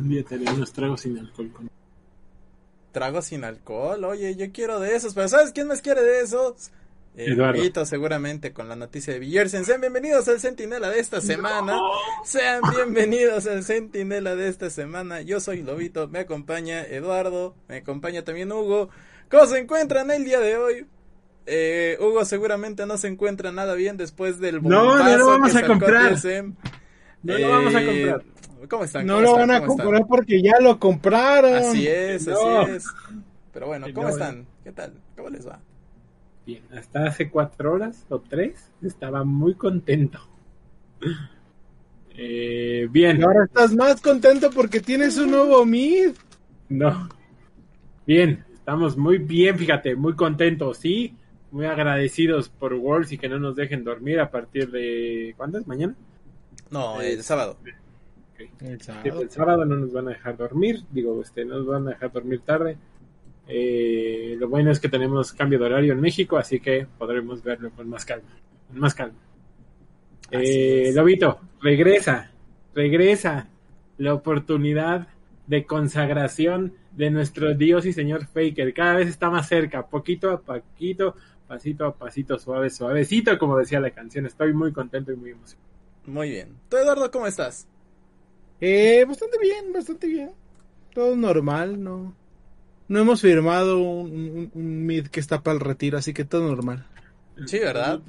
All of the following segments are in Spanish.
Un día te haré unos tragos sin alcohol. Con... Tragos sin alcohol, oye, yo quiero de esos, pero ¿sabes quién más quiere de esos? Eduardo. seguramente con la noticia de Villersen. Sean bienvenidos al Centinela de esta semana. Sean bienvenidos al Centinela de esta semana. Yo soy Lobito, me acompaña Eduardo, me acompaña también Hugo. ¿Cómo se encuentran el día de hoy? Eh, Hugo seguramente no se encuentra nada bien después del No, no lo vamos a comprar. No lo vamos a eh, comprar. ¿Cómo están? No lo van a comprar porque ya lo compraron. Así es, así es. Pero bueno, ¿cómo están? ¿Qué tal? ¿Cómo les va? Bien, hasta hace cuatro horas o tres estaba muy contento. Eh, bien. ahora estás más contento porque tienes un nuevo Mid. No. Bien, estamos muy bien, fíjate, muy contentos, sí. Muy agradecidos por Worlds y que no nos dejen dormir a partir de. ¿Cuándo es? ¿Mañana? No, el sábado. El sábado. el sábado no nos van a dejar dormir, digo, este, no nos van a dejar dormir tarde. Eh, lo bueno es que tenemos cambio de horario en México, así que podremos verlo con más calma. Con más calma. Eh, Lobito, regresa, regresa la oportunidad de consagración de nuestro Dios y Señor Faker. Cada vez está más cerca, poquito a poquito, pasito a pasito, suave, suavecito, como decía la canción. Estoy muy contento y muy emocionado. Muy bien. ¿Tú, Eduardo, cómo estás? Eh, bastante bien, bastante bien. Todo normal, ¿no? no hemos firmado un, mid que está para el retiro, así que todo normal. Sí, ¿verdad?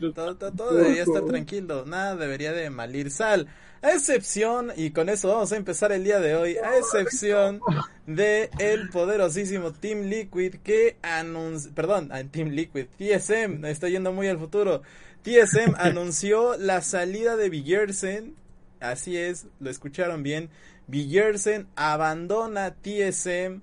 Todo, debería estar tranquilo, nada debería de malir sal. A excepción, y con eso vamos a empezar el día de hoy, a excepción de el poderosísimo Team Liquid que anunció, perdón, Team Liquid, TSM, está yendo muy al futuro. TSM anunció la salida de Villersen, así es, lo escucharon bien, Villersen abandona TSM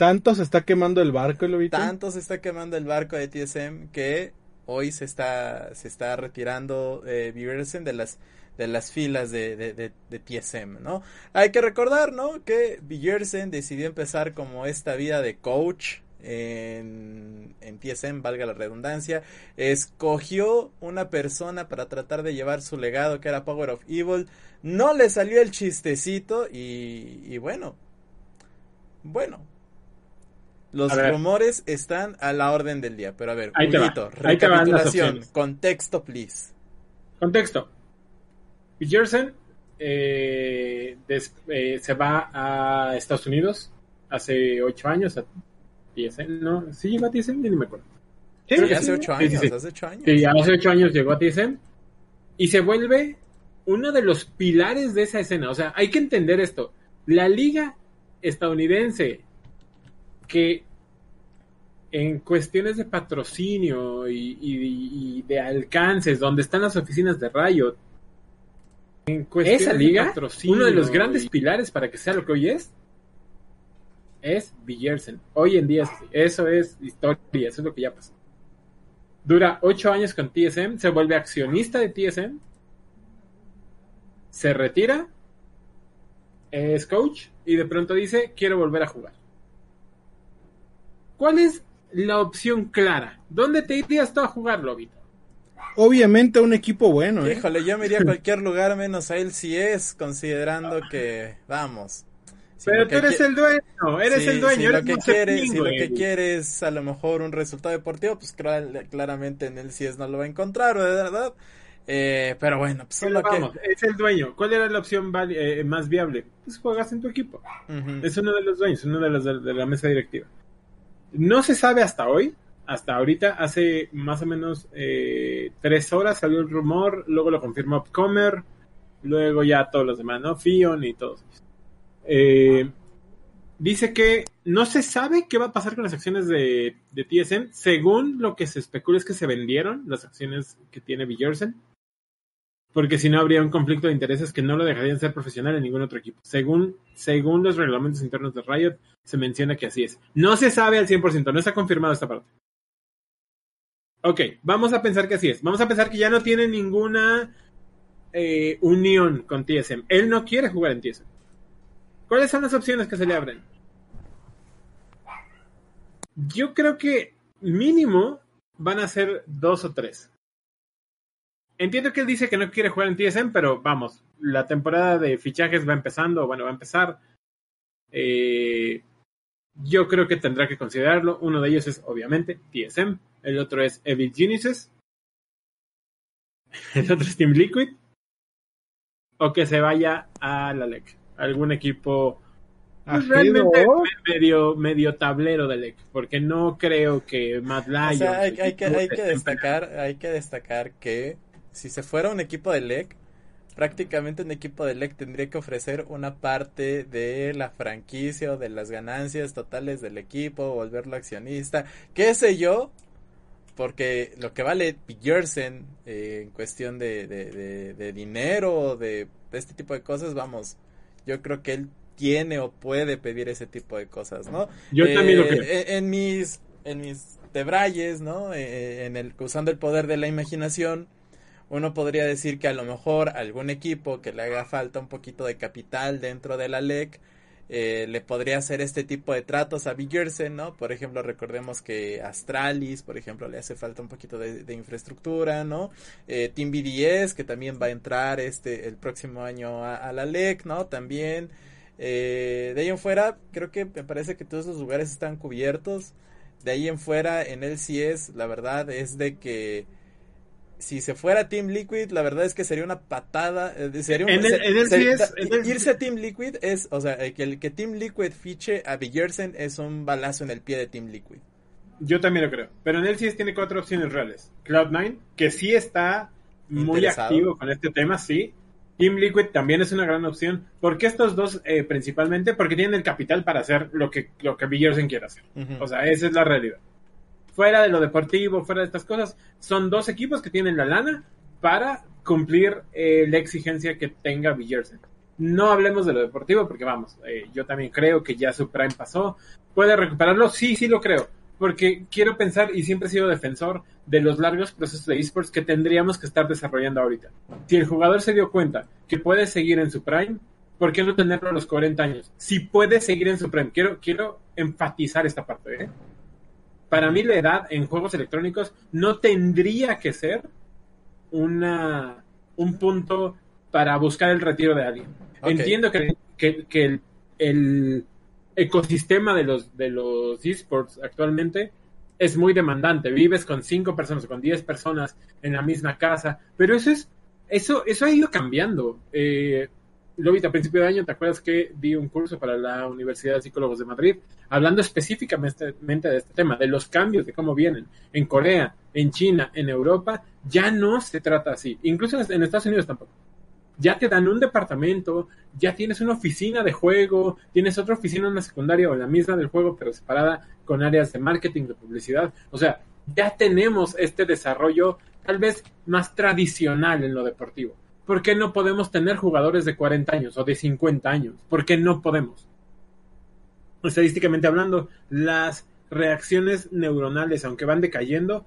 tanto se está quemando el barco, Lobito. Tanto se está quemando el barco de TSM que hoy se está, se está retirando eh, de las de las filas de, de, de, TSM, ¿no? Hay que recordar, ¿no? Que Bjersen decidió empezar como esta vida de coach en, en TSM, valga la redundancia. Escogió una persona para tratar de llevar su legado, que era Power of Evil. No le salió el chistecito y, y bueno, bueno, los rumores están a la orden del día, pero a ver, un recapitulación, contexto, please. Contexto. Jersen eh, eh, se va a Estados Unidos hace ocho años, a TSN, ¿no? ¿Sí llegó a TSN? Ni me acuerdo. Sí, hace ocho años, hace ocho años. Sí, hace ocho años llegó a TSN y se vuelve uno de los pilares de esa escena. O sea, hay que entender esto. La liga estadounidense que en cuestiones de patrocinio y, de alcances, donde están las oficinas de Riot, en esa liga, uno de los grandes pilares para que sea lo que hoy es, es Villersen. Hoy en día, eso es historia, eso es lo que ya pasó. Dura ocho años con TSM, se vuelve accionista de TSM, se retira, es coach y de pronto dice, quiero volver a jugar. ¿Cuál es la opción clara? ¿Dónde te irías tú a jugar, Lobito? Obviamente un equipo bueno. ¿eh? Híjole, yo me iría a cualquier lugar menos a él si es, considerando que, vamos. Pero tú eres el dueño, eres el dueño. Si, lo que, quieres, si lo que quieres a lo mejor un resultado deportivo, pues claramente en el es no lo va a encontrar, ¿verdad? Eh, pero bueno, pues vamos, es el dueño. ¿Cuál era la opción eh, más viable? Pues juegas en tu equipo. Es uno de los dueños, uno de los de la mesa directiva. No se sabe hasta hoy, hasta ahorita, hace más o menos eh, tres horas salió el rumor, luego lo confirmó Upcomer, luego ya todos los demás, ¿no? Fion y todos. Eh, dice que no se sabe qué va a pasar con las acciones de, TSM. Según lo que se especula es que se vendieron las acciones que tiene Villersen porque si no habría un conflicto de intereses que no lo dejarían ser profesional en ningún otro equipo. Según, según los reglamentos internos de Riot, se menciona que así es. No se sabe al 100%, no está confirmado esta parte. Ok, vamos a pensar que así es. Vamos a pensar que ya no tiene ninguna eh, unión con TSM. Él no quiere jugar en TSM. ¿Cuáles son las opciones que se le abren? Yo creo que mínimo van a ser dos o tres. entiendo que él dice que no quiere jugar en TSM, pero vamos, la temporada de fichajes va empezando, bueno, va a empezar. Eh, yo creo que tendrá que considerarlo. Uno de ellos es, obviamente, TSM. El otro es Evil Genesis. El otro es Team Liquid. O que se vaya a la LEC. Algún equipo pues, realmente medio, medio tablero de LEC. Porque no creo que Mad Lions... hay, que, hay que destacar, hay que destacar que si se fuera un equipo de LEC, prácticamente un equipo de LEC tendría que ofrecer una parte de la franquicia o de las ganancias totales del equipo, volverlo accionista, qué sé yo, porque lo que vale Björsen eh, en cuestión de, de, de, dinero, de este tipo de cosas, vamos, yo creo que él tiene o puede pedir ese tipo de cosas, ¿no? Yo también lo creo. Eh, en, mis, en mis debrayes, ¿no? Eh, en el, usando el poder de la imaginación, uno podría decir que a lo mejor algún equipo que le haga falta un poquito de capital dentro de la LEC eh, le podría hacer este tipo de tratos a Biggersen, ¿no? Por ejemplo, recordemos que Astralis, por ejemplo, le hace falta un poquito de, infraestructura, ¿no? Eh, Team BDS, que también va a entrar este el próximo año a, la LEC, ¿no? También. Eh, de ahí en fuera, creo que me parece que todos los lugares están cubiertos. De ahí en fuera, en el es la verdad es de que si se fuera Team Liquid, la verdad es que sería una patada. Eh, sería un, irse a Team Liquid es, o sea, que el que Team Liquid fiche a Biggersen es un balazo en el pie de Team Liquid. Yo también lo creo. Pero en el CS tiene cuatro opciones reales. Cloud9, que sí está muy activo con este tema, sí. Team Liquid también es una gran opción. ¿Por qué estos dos eh, principalmente? Porque tienen el capital para hacer lo que, lo que Biggersen quiere hacer. O sea, esa es la realidad fuera de lo deportivo, fuera de estas cosas, son dos equipos que tienen la lana para cumplir eh, la exigencia que tenga Villersen. No hablemos de lo deportivo porque vamos, eh, yo también creo que ya su prime pasó. ¿Puede recuperarlo? Sí, sí lo creo. Porque quiero pensar y siempre he sido defensor de los largos procesos de esports que tendríamos que estar desarrollando ahorita. Si el jugador se dio cuenta que puede seguir en su prime, ¿por qué no tenerlo a los 40 años? Si puede seguir en su prime, quiero, quiero enfatizar esta parte. ¿eh? Para mí la edad en juegos electrónicos no tendría que ser una, un punto para buscar el retiro de alguien. Entiendo que, que, el, ecosistema de los, de los esports actualmente es muy demandante. Vives con cinco personas o con diez personas en la misma casa, pero eso es eso, eso ha ido cambiando. Eh, lo vi a principio de año, ¿te acuerdas que di un curso para la Universidad de Psicólogos de Madrid, hablando específicamente de este tema, de los cambios, de cómo vienen en Corea, en China, en Europa, ya no se trata así, incluso en Estados Unidos tampoco. Ya te dan un departamento, ya tienes una oficina de juego, tienes otra oficina en la secundaria o en la misma del juego, pero separada con áreas de marketing, de publicidad. O sea, ya tenemos este desarrollo tal vez más tradicional en lo deportivo ¿Por qué no podemos tener jugadores de 40 años o de 50 años? ¿Por qué no podemos? Estadísticamente hablando, las reacciones neuronales, aunque van decayendo,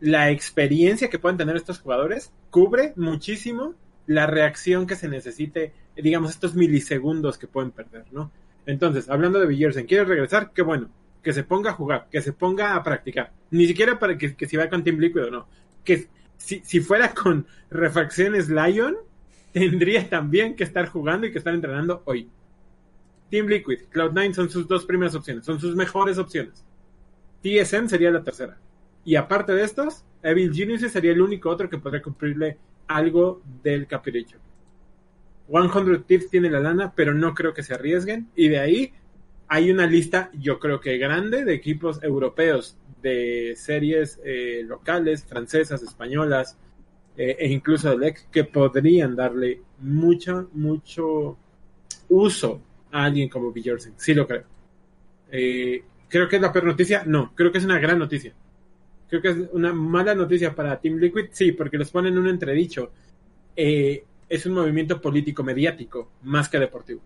la experiencia que pueden tener estos jugadores cubre muchísimo la reacción que se necesite, digamos, estos milisegundos que pueden perder, ¿no? Entonces, hablando de Villersen, ¿quiere regresar? Qué bueno. Que se ponga a jugar, que se ponga a practicar. Ni siquiera para que, que si va con Team Liquid o no. Que si, si fuera con refacciones Lion, tendría también que estar jugando y que estar entrenando hoy. Team Liquid, Cloud9 son sus dos primeras opciones, son sus mejores opciones. TSM sería la tercera. Y aparte de estos, Evil Genius sería el único otro que podría cumplirle algo del capricho. 100 Tips tiene la lana, pero no creo que se arriesguen. Y de ahí hay una lista, yo creo que grande, de equipos europeos de series eh, locales, francesas, españolas eh, e incluso de LEC que podrían darle mucho, mucho uso a alguien como Bjorsen. Sí lo creo. Eh, ¿Creo que es la peor noticia? No, creo que es una gran noticia. Creo que es una mala noticia para Team Liquid, sí, porque los ponen en un entredicho. es un movimiento político mediático más que deportivo.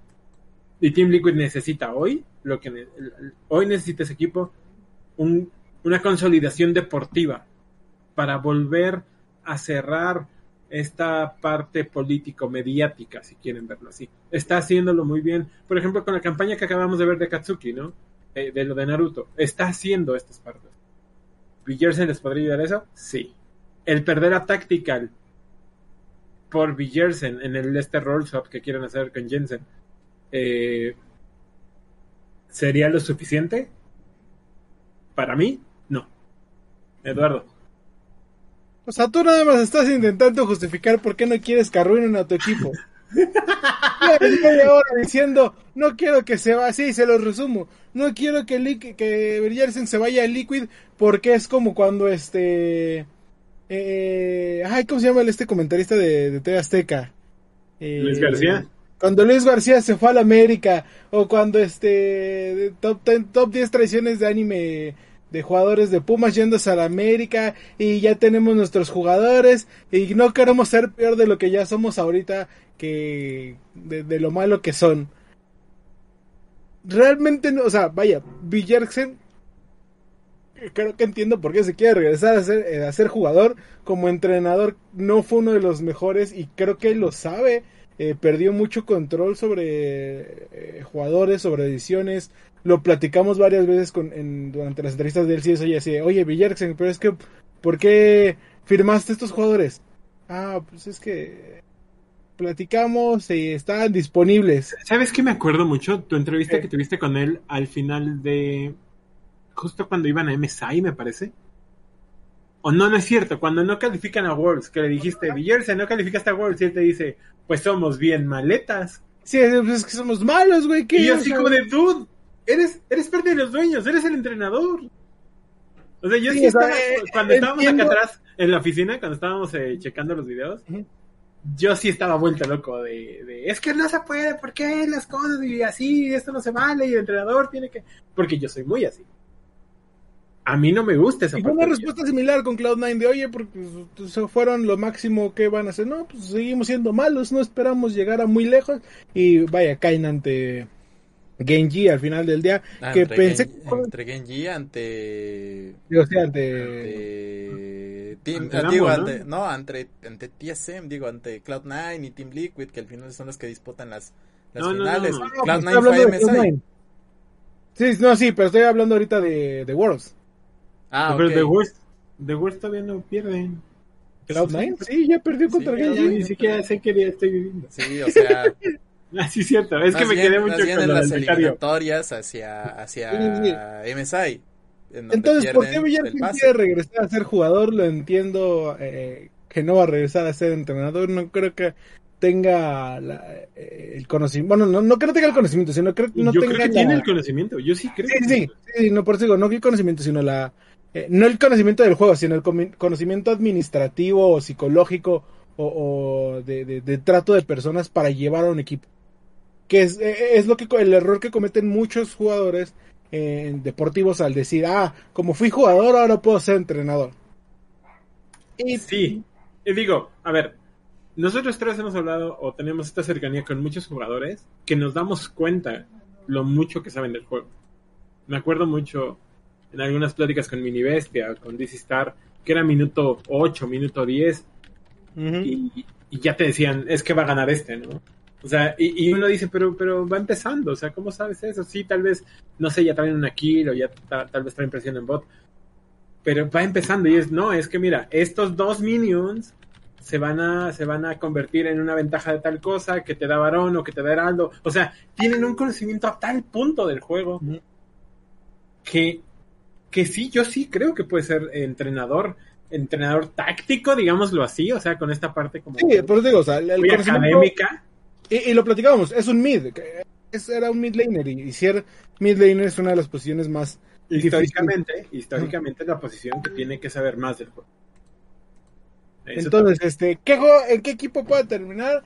Y Team Liquid necesita hoy, lo que hoy necesita ese equipo, un una consolidación deportiva para volver a cerrar esta parte político-mediática, si quieren verlo así. Está haciéndolo muy bien, por ejemplo, con la campaña que acabamos de ver de Katsuki, ¿no? Eh, de lo de Naruto. Está haciendo estas partes. ¿Villersen les podría ayudar eso? Sí. El perder a Tactical por Villersen en el este roll swap que quieren hacer con Jensen, eh, ¿sería lo suficiente? Para mí. Eduardo. O sea, tú nada más estás intentando justificar por qué no quieres que arruinen a tu equipo. ahora diciendo, no quiero que se vaya, sí, se lo resumo, no quiero que, que se vaya a Liquid porque es como cuando este... Eh, ay, ¿cómo se llama este comentarista de, de TV Azteca? Eh, Luis García. Cuando Luis García se fue a la América, o cuando este top, top 10 traiciones de anime de jugadores de Pumas yéndose a la América y ya tenemos nuestros jugadores y no queremos ser peor de lo que ya somos ahorita que de, lo malo que son. Realmente no, o sea, vaya, Villersen creo que entiendo por qué se quiere regresar a ser, eh, a ser jugador. Como entrenador no fue uno de los mejores y creo que lo sabe. Eh, perdió mucho control sobre eh, jugadores, sobre ediciones. Lo platicamos varias veces con, en, durante las entrevistas de él. Sí, eso ya así, oye, Villarsen, pero es que, ¿por qué firmaste estos jugadores? Ah, pues es que platicamos y estaban disponibles. ¿Sabes qué me acuerdo mucho? Tu entrevista que tuviste con él al final de. Justo cuando iban a MSI, me parece. O no, no es cierto, cuando no califican a Worlds, que le dijiste, Villarsen, no calificaste a Worlds, y él te dice, pues somos bien maletas. Sí, es que somos malos, güey. Y yo así como de, dude, eres, eres parte de los dueños, eres el entrenador. O sea, yo sí, estaba, eh, cuando estábamos acá atrás en la oficina, cuando estábamos eh, checando los videos, yo sí estaba vuelta loco de, de, es que no se puede, ¿por qué las cosas? Y así, esto no se vale, y el entrenador tiene que... Porque yo soy muy así. A mí no me gusta esa y una respuesta similar con Cloud9 de, oye, porque pues, fueron lo máximo que van a hacer. No, pues seguimos siendo malos, no esperamos llegar a muy lejos. Y vaya, caen ante Genji al final del día. Ah, que pensé Entre Genji ante... Yo sé, ante... Team, ante digo, ante, ¿no? ante, ante TSM, digo, ante Cloud9 y Team Liquid, que al final son los que disputan las, las finales. Cloud9 fue MSI. Sí, no, sí, pero estoy hablando ahorita de, de Worlds. Ah, pero The Worst, The Worst todavía no pierden. ¿Cloud9? Sí, ya perdió contra sí, Genji. Ni siquiera sé que estoy viviendo. Sí, o sea... Ah, sí, cierto. Es que me quedé mucho con en las eliminatorias hacia, hacia MSI. Entonces, ¿por qué Villar quiere regresar a ser jugador? Lo entiendo eh, que no va a regresar a ser entrenador. No creo que tenga eh, el conocimiento. Bueno, no, no creo que tenga el conocimiento, sino creo que no Yo tenga creo que tiene el conocimiento. Yo sí creo. Sí, sí, sí, no por eso digo, no el conocimiento, sino la. Eh, no el conocimiento del juego, sino el conocimiento administrativo o psicológico o, de, de, trato de personas para llevar a un equipo que es, eh, es lo que el error que cometen muchos jugadores en deportivos al decir, ah, como fui jugador, ahora puedo ser entrenador. Y sí, y digo, a ver, nosotros tres hemos hablado o tenemos esta cercanía con muchos jugadores que nos damos cuenta lo mucho que saben del juego. Me acuerdo mucho en algunas pláticas con Mini Bestia, con DC Star, que era minuto 8, minuto 10, y, y, ya te decían, es que va a ganar este, ¿no? O sea, y, uno dice, pero, pero va empezando, o sea, ¿cómo sabes eso? Sí, tal vez, no sé, ya traen una kill o ya tal vez traen presión en bot, pero va empezando y es, no, es que mira, estos dos minions se van a, se van a convertir en una ventaja de tal cosa que te da varón o que te da heraldo, o sea, tienen un conocimiento a tal punto del juego que, que sí, yo sí creo que puede ser entrenador, entrenador táctico, digámoslo así, o sea, con esta parte como... Sí, digo, o sea, el académica y, lo platicábamos, es un mid. Es, era un mid laner. Y, ser mid laner es una de las posiciones más. Históricamente, históricamente es la posición que tiene que saber más del juego. Entonces, este, ¿qué ¿en qué equipo puede terminar?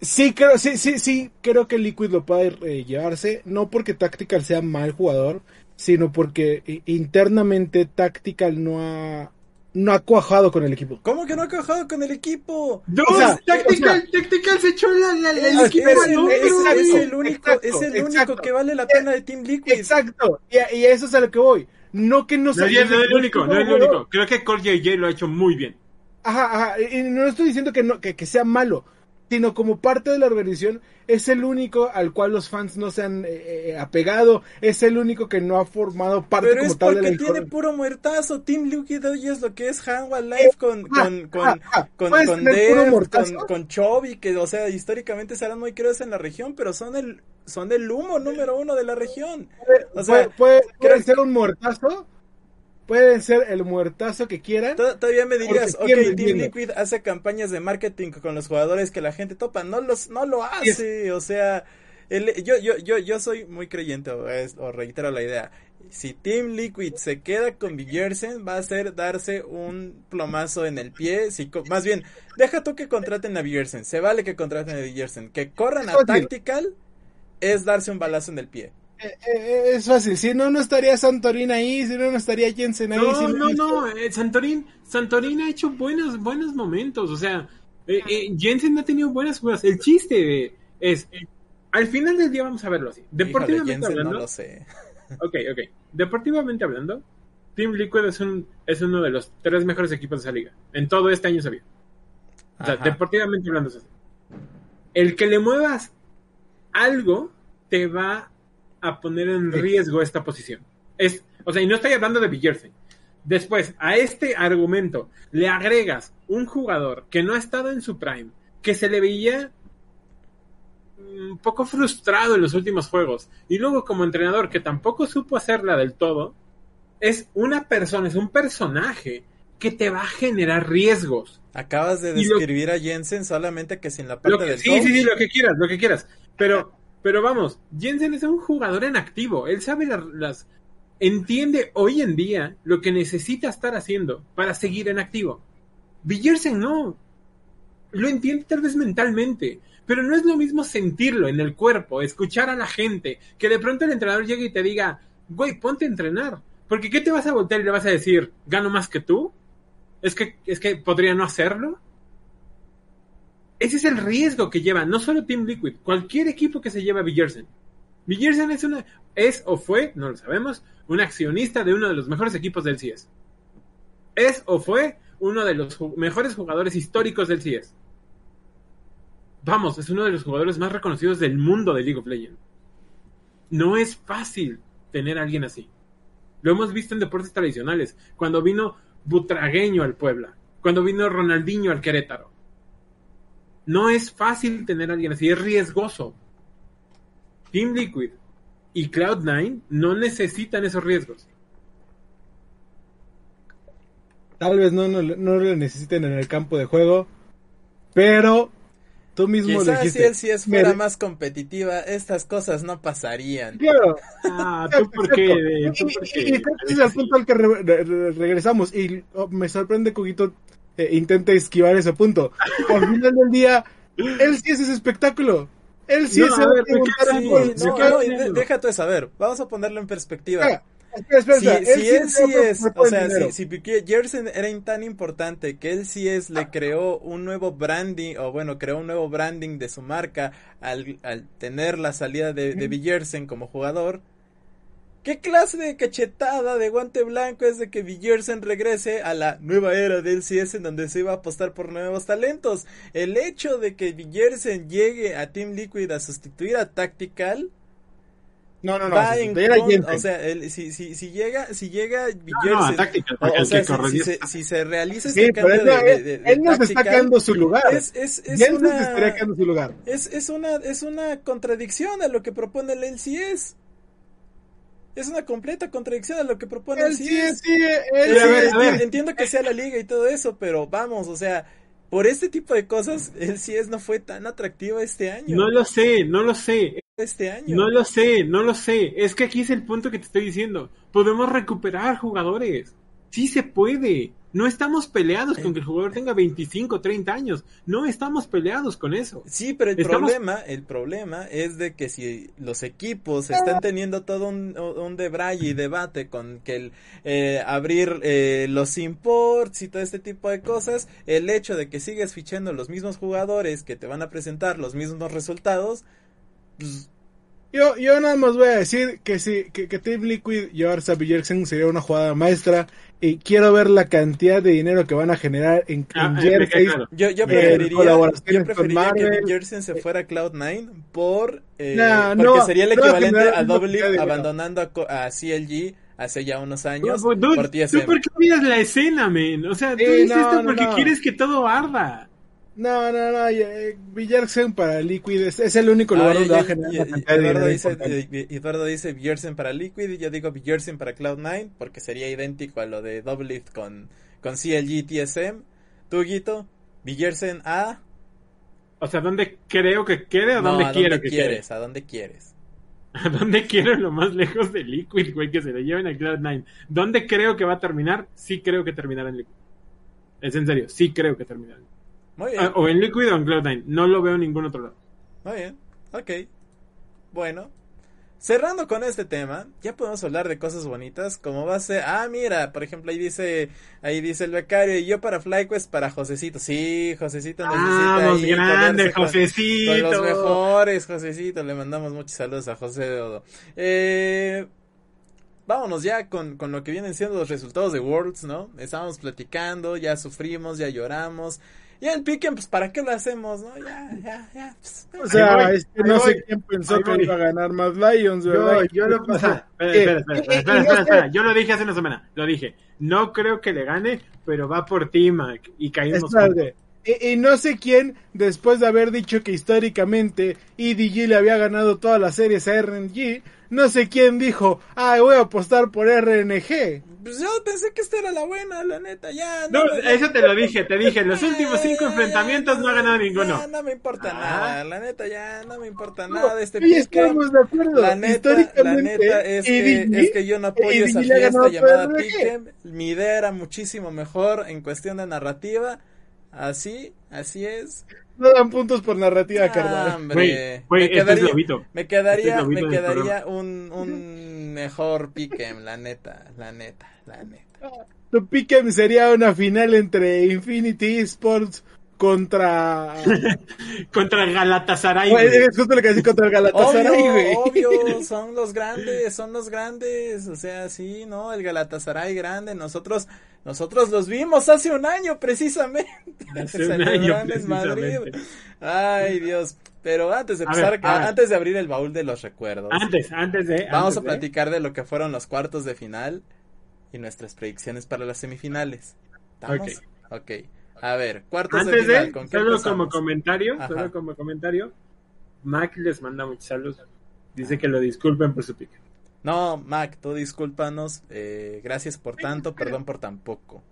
Sí, creo, sí, sí, sí, creo que Liquid lo puede eh, llevarse, no porque Tactical sea mal jugador, sino porque eh, internamente Tactical no ha no ha cuajado con el equipo. ¿Cómo que no ha cuajado con el equipo? No, Tactical, Tactical se echó la, el equipo es, es, el único, es el único que vale la pena de Team Liquid. Exacto, y, y a eso es a lo que voy. No que no sea. No, no es el único, no es el único. Creo que Core JJ lo ha hecho muy bien. Ajá, ajá, y no estoy diciendo que, no, que, que sea malo. Sino como parte de la organización, es el único al cual los fans no se han eh, eh, apegado, es el único que no ha formado parte Pero como es tal de la tiene puro muertazo. Team Liquid hoy es lo que es Hanwha Life con, con, con, ah, ah, con, ¿puedes con puro Dev, muertazo? con, con Chovy, que, o sea, históricamente serán muy queridos en la región, pero son el, son el humo número uno de la región. O sea, puede, puede- puede creo- ser un muertazo, pueden ser el muertazo que quieran. To- Todavía me dirías, ok, Team. Liquid hace campañas de marketing con los jugadores que la gente topa, no los, no lo hace, o sea, el- yo, yo, yo, yo soy muy creyente, o, es- o reitero la idea, si Team Liquid se queda con Villersen, va a ser darse un plomazo en el pie, si, más bien, deja tú que contraten a Villersen, se vale que contraten a Villersen, que corran a. Tactical es darse un balazo en el pie. Eh, eh, es fácil, si no, no estaría Santorin ahí, si no, no estaría Jensen ahí. No, si no, no, eh, Santorín, Santorín ha hecho buenos, buenos momentos, o sea, eh, eh, Jensen ha tenido buenas jugadas. El chiste es, eh, al final del día vamos a verlo así. Deportivamente hablando, no lo sé. ok, ok, deportivamente hablando, Team Liquid es, un, es uno de los tres mejores equipos de esa liga. En todo este año se vio. O sea, Ajá. deportivamente hablando es así. El que le muevas algo te va a poner en riesgo esta posición. Es, o sea, y no estoy hablando de Villersen. Después, a este argumento le agregas un jugador que no ha estado en su prime, que se le veía un poco frustrado en los últimos juegos, y luego como entrenador que tampoco supo hacerla del todo, es una persona, es un personaje que te va a generar riesgos. Acabas de lo- describir a Jensen solamente que sin la parte que- del sí, coach. sí, sí, lo que quieras, lo que quieras. Pero, pero vamos, Jensen es un jugador en activo. Él sabe las, entiende hoy en día lo que necesita estar haciendo para seguir en activo. Villersen no. Lo entiende tal vez mentalmente, pero no es lo mismo sentirlo en el cuerpo, escuchar a la gente, que de pronto el entrenador llegue y te diga, güey, ponte a entrenar. Porque ¿qué te vas a voltear y le vas a decir, gano más que tú? Es que, es que podría no hacerlo. Ese es el riesgo que lleva, no solo Team Liquid, cualquier equipo que se lleva a Villersen. Villersen es una, es o fue, no lo sabemos, un accionista de uno de los mejores equipos del CS. Es o fue uno de los mejores jugadores históricos del CS. Vamos, es uno de los jugadores más reconocidos del mundo de League of Legends. No es fácil tener a alguien así. Lo hemos visto en deportes tradicionales, cuando vino Butragueño al Puebla, cuando vino Ronaldinho al Querétaro. No es fácil tener a alguien así, es riesgoso. Team Liquid y Cloud9 no necesitan esos riesgos. Tal vez no, no, no lo necesiten en el campo de juego, pero tú mismo lo Quizás si dijiste. él sí es fuera más competitiva, estas cosas no pasarían. Claro, Ah, ¿tú por qué? ¿Tú por Y- y- y qué? creo que ese es el punto al que re- re- re- regresamos. Y oh, me sorprende que Huguito eh, intente esquivar ese punto. Al final del día, él sí es ese espectáculo. Él sí No, es deja tú de saber. Vamos a ponerlo en perspectiva. Espera, espera, espera, Si. Él si él sí es, o sea, si, si Jersen era tan importante que él sí es, le creó un nuevo branding, o bueno, creó un nuevo branding de su marca al, al tener la salida de, de como jugador. ¿Qué clase de cachetada de guante blanco es de que Villersen regrese a la nueva era del CS en donde se iba a apostar por nuevos talentos? El hecho de que Villersen llegue a Team Liquid a sustituir a Tactical No, no, no. va en te diera con- Jensen. o sea, el- si, si, si llega, si llega No, no, Villersen, Tactical, o, sea, si, corre si 10. se, si se realiza Sí, pero cambio de, él, de, de él nos está quedando su lugar. es, es, es Jensen una, se estaría quedando su lugar. es, es una, es una contradicción a lo que propone el LCS. Es una completa contradicción a lo que propone el sí sí, El a sí ver, a ver. Entiendo que sea la liga y todo eso, pero vamos, o sea, por este tipo de cosas, el CS no fue tan atractivo este año. No lo sé, no lo sé. este año. No lo sé, no lo sé. Es que aquí es el punto que te estoy diciendo. Podemos recuperar jugadores. Sí se puede. No estamos peleados con que el jugador tenga 25, 30 años. No estamos peleados con eso. Sí, pero el Estamos- problema, el problema es de que si los equipos están teniendo todo un, un debraye y debate con que el eh, abrir eh, los imports y todo este tipo de cosas, el hecho de que sigues fichando los mismos jugadores que te van a presentar los mismos resultados, pues, Yo, yo nada más voy a decir que sí, que, que Team Liquid llevarse a Bjergsen sería una jugada maestra y quiero ver la cantidad de dinero que van a generar en, Ah, en eh, jerseys. claro. Yo, yo Eh, preferiría, yo preferiría que Jersen se fuera a Cloud9 por, eh, Nah, porque no, sería el no va a equivalente generar a de dinero. abandonando a, a CLG hace ya unos años Dude, dude, por ¿Tú por qué miras la escena, men? O sea, tú Sí, dices no, esto no, porque no. quieres que todo arda. No, no, no, eh, Bjergsen para Liquid es, es el único lugar Ah, donde va a generar Eduardo dice, eh, Eduardo dice Bjersen para Liquid y yo digo Bjersen para Cloud9 porque sería idéntico a lo de Double Lift con, con CLG TSM. Tú, Guito, a... O sea, ¿dónde creo que quede o No, dónde ¿a quiero dónde que quieres? ¿A dónde quieres? quede? ¿A dónde quiero lo más lejos de Liquid, güey? Que se lo lleven a Cloud9. ¿Dónde creo que va a terminar? Sí creo que terminará en Liquid. Es en serio, sí creo que terminará. Muy bien. Ah, o en Liquid o en Cloud9. No lo veo en ningún otro lado. Muy bien, ok. Bueno, cerrando con este tema, ya podemos hablar de cosas bonitas, como va a ser, ah, mira, por ejemplo, ahí dice, ahí dice el becario, y yo para FlyQuest para Josecito, sí, Josecito necesita ¡Vamos, ahí grande, con- Josecito! Con los mejores, Josecito, le mandamos muchos saludos a José de Odo. Eh, vámonos ya con, con lo que vienen siendo los resultados de Worlds, ¿no? Estábamos platicando, ya sufrimos, ya lloramos. Ya el Piquen, pues, ¿para qué lo hacemos, no? Ya, ya, ya. pues, O sea, voy, es que ahí no voy, sé quién pensó que voy. iba a ganar más Lions, ¿verdad? Yo, yo lo. Yo lo dije hace una semana, lo dije. No creo que le gane, pero va por ti, Mac, y caímos. Y, y no sé quién, después de haber dicho que históricamente EDG le había ganado todas las series a RNG, no sé quién dijo, ah, voy a apostar por RNG. Pues yo pensé que esta era la buena, la neta, ya. No, me- eso te lo dije, te dije, los Ya, últimos cinco ya, enfrentamientos ya, no ha ganado ya, ninguno. no me importa Ah. nada, la neta, ya no me importa No, nada de este y pique. estamos de acuerdo. La neta, la neta es que, es que yo no apoyo esa fiesta llamada todo RNG. Pique. Mi idea era muchísimo mejor en cuestión de narrativa. Así, así es. No dan puntos por narrativa, Ah. Güey, me este es quedaría, Lobito. me Este quedaría, es Lobito me quedaría un, un mejor pique, la neta, la neta, la neta. Tu pique sería una final entre Infinity Esports contra... Contra Galatasaray. Güey, güey. es justo lo que decía contra el Galatasaray, Obvio, güey. obvio, son los grandes, son los grandes, o sea, sí, ¿no? El Galatasaray grande, nosotros, nosotros los vimos hace un año precisamente. Hace un año, Madrid. precisamente. Ay, Dios. Pero antes de empezar, ver, antes de abrir el baúl de los recuerdos, Antes, antes de. vamos antes a platicar de lo que fueron los cuartos de final y nuestras predicciones para las semifinales. ¿Estamos? Ok. A ver, cuartos de Antes final, de, ¿con qué solo como comentario, Ajá. solo como comentario, Mac les manda muchos saludos. Dice que lo disculpen por su pique. No, Mac, tú discúlpanos. eh, gracias por tanto, perdón por tan poco.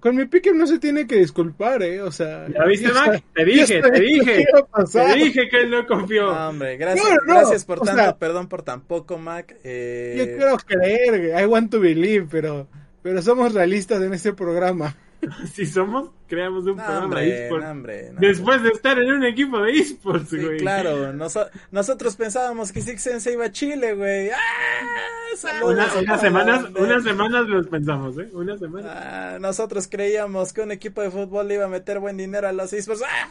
Con mi pique no se tiene que disculpar, ¿eh? O sea... ¿Ya viste, Mac? Te dije, te dije. Te dije que él no confió. No, hombre, gracias, No, no, gracias por o tanto, sea- perdón por tan poco, Mac. eh, Yo quiero creer. I want to believe, pero... Pero somos realistas en este programa. Si somos, creamos un no, programa de hombre, esports. no, hombre, no, Después de estar en un equipo de esports, Sí, güey. claro, noso- nosotros pensábamos que Six Sense iba a Chile, güey. ¡Ah! Una- unas semanas, unas semanas los pensamos, ¿eh? Unas semanas. Ah, nosotros creíamos que un equipo de fútbol iba a meter buen dinero a los esports. ¡Ah!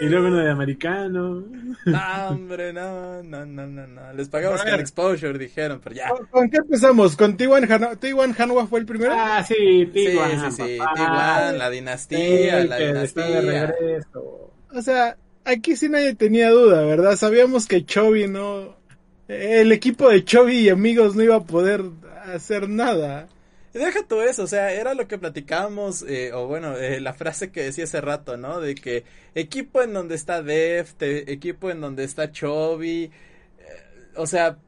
Y luego uno de americano. No, hombre, no, no, no, no, no. Les pagamos con exposure, dijeron, pero ya. ¿Con, con qué empezamos? ¿Con T1 Hanwha? ¿T1 Hanwha fue el primero? Ah, sí, Sí, Tijuana. sí, sí. Tijuana, la dinastía, Sí, la de dinastía. regreso. O sea, aquí sí nadie tenía duda, ¿verdad? Sabíamos que Chovy no... El equipo de Chovy y amigos no iba a poder hacer nada. Deja tú eso, o sea, era lo que platicábamos, eh, o bueno, eh, la frase que decía hace rato, ¿no? De que equipo en donde está Def, te- equipo en donde está Chovy, eh, o sea,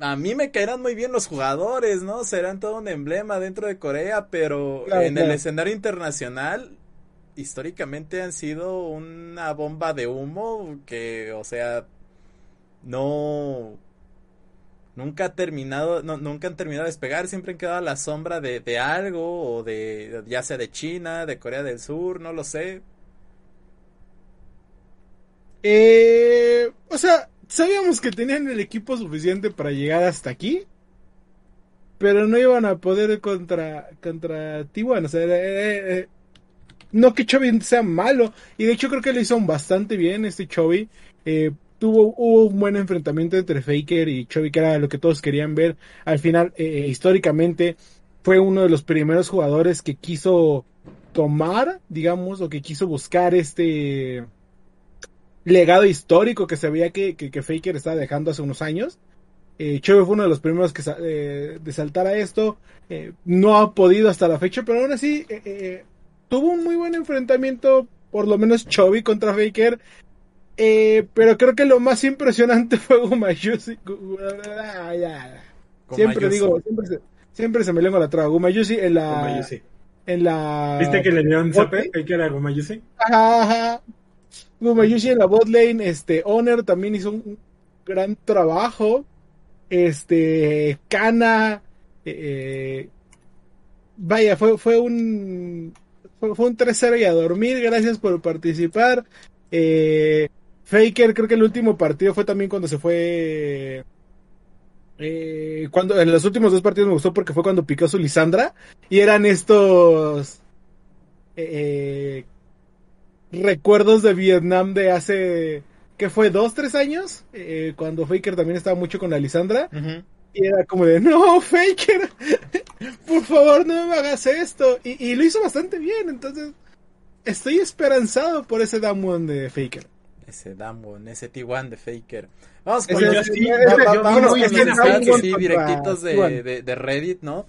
a mí me caerán muy bien los jugadores, ¿no? Serán todo un emblema dentro de Corea, pero Claro, en el escenario internacional, históricamente han sido una bomba de humo que, o sea, no nunca ha terminado, nunca han terminado de despegar, siempre han quedado a la sombra de, algo, o de, ya sea de China, de Corea del Sur, no lo sé. Eh, o sea, sabíamos que tenían el equipo suficiente para llegar hasta aquí. Pero no iban a poder contra, contra T1. O sea, no que Chovy sea malo. Y de hecho creo que lo hizo bastante bien este Chovy. Eh, tuvo hubo un buen enfrentamiento entre Faker y Chovy, que era lo que todos querían ver. Al final, eh, históricamente, fue uno de los primeros jugadores que quiso tomar, digamos, o que quiso buscar este legado histórico que se veía que, que, Faker estaba dejando hace unos años. Eh, fue uno de los primeros que eh, esto. Eh, no ha podido hasta la fecha, pero aún así eh, eh, tuvo un muy buen enfrentamiento, por lo menos Chovy contra Faker. Pero creo que lo más impresionante fue Gumayusi. Siempre digo, siempre se, siempre se me lengua la traba. Gumayusi en la. En la. ¿Viste que le dieron zape? que era Gumayusi? Ajá, ajá. Gumayusi en la bot lane, este, Honor también hizo un gran trabajo. Este, Kana, eh, vaya, fue, fue un, fue, un 3-0 y a dormir, gracias por participar. Eh, Faker, creo que el último partido fue también cuando se fue, eh, cuando en los últimos dos partidos me gustó porque fue cuando picó su Lisandra y eran estos eh, recuerdos de Vietnam de hace, ¿qué fue? ¿Dos, tres años? Eh, cuando Faker también estaba mucho con la Lisandra. Y era como de, no, Faker, por favor no me hagas esto. Y, lo hizo bastante bien, entonces estoy esperanzado por ese Damwon de Faker. Ese Damwon, ese T1 de Faker. Vamos con vamos, directitos de, de Reddit, ¿no?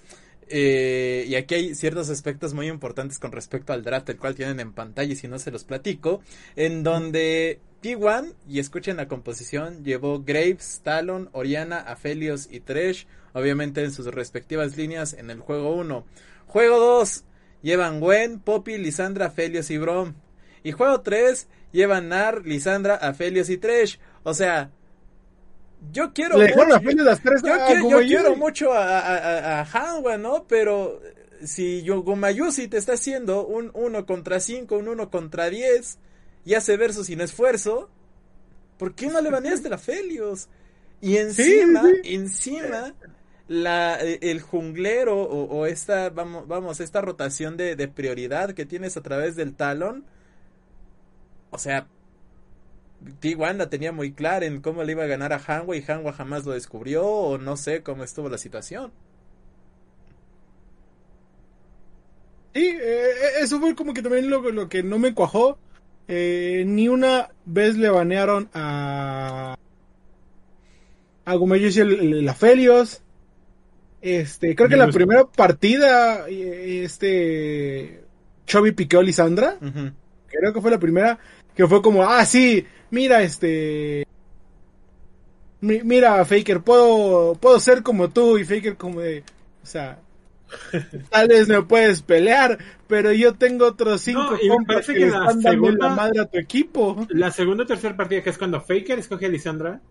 Eh, y aquí hay ciertos aspectos muy importantes con respecto al draft, el cual tienen en pantalla y si no se los platico, en donde P1, y escuchen la composición, llevó Graves, Talon, Oriana, Aphelios y Tresh, obviamente en sus respectivas líneas en el juego 1. Juego 2, llevan Gwen, Poppy, Lisandra, Aphelios y Brom. Y juego 3, llevan Nar, Lisandra, Aphelios y Tresh. O sea, yo quiero mucho, quiero mucho a, a, ¿no? Pero si Yogomayusi te está haciendo un 1 contra 5, un 1 contra 10 y hace verso sin esfuerzo, ¿por qué no le baneaste la Felios? Y encima, encima, la, eh, el junglero o, esta, vamos, vamos, esta rotación de, de prioridad que tienes a través del talón, o sea, T1 la tenía muy clara en cómo le iba a ganar a Hanwa y Hanwa jamás lo descubrió o no sé cómo estuvo la situación. Sí, eh, eh, eso fue como que también lo, lo que no me cuajó. Eh, ni una vez le banearon a a Gumayusi el, la Felios. Este, creo que la primera partida, este, Chovy piqueó a Lisandra. Creo que fue la primera que fue como, ah, sí, mira, este... Mira, Faker, puedo, puedo ser como tú y Faker como de... O sea, tal vez me puedes pelear, pero yo tengo otros cinco no, que, que la segunda, madre a tu equipo. La segunda o tercera partida, que es cuando Faker escoge a Lisandra,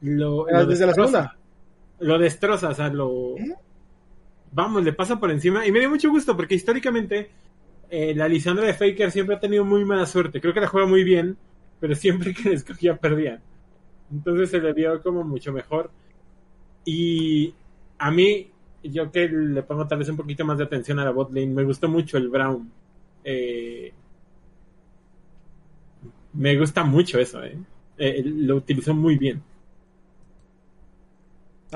lo, desde la segunda. Lo destroza, o sea, lo... ¿Eh? Vamos, le pasa por encima. Y me dio mucho gusto porque históricamente eh, la Lisandra de Faker siempre ha tenido muy mala suerte. Creo que la juega muy bien, pero siempre que la escogía perdía. Entonces se le dio como mucho mejor. Y a mí, yo que le pongo tal vez un poquito más de atención a la bot lane, me gustó mucho el Brown. Eh, me gusta mucho eso, eh. eh lo utilizó muy bien.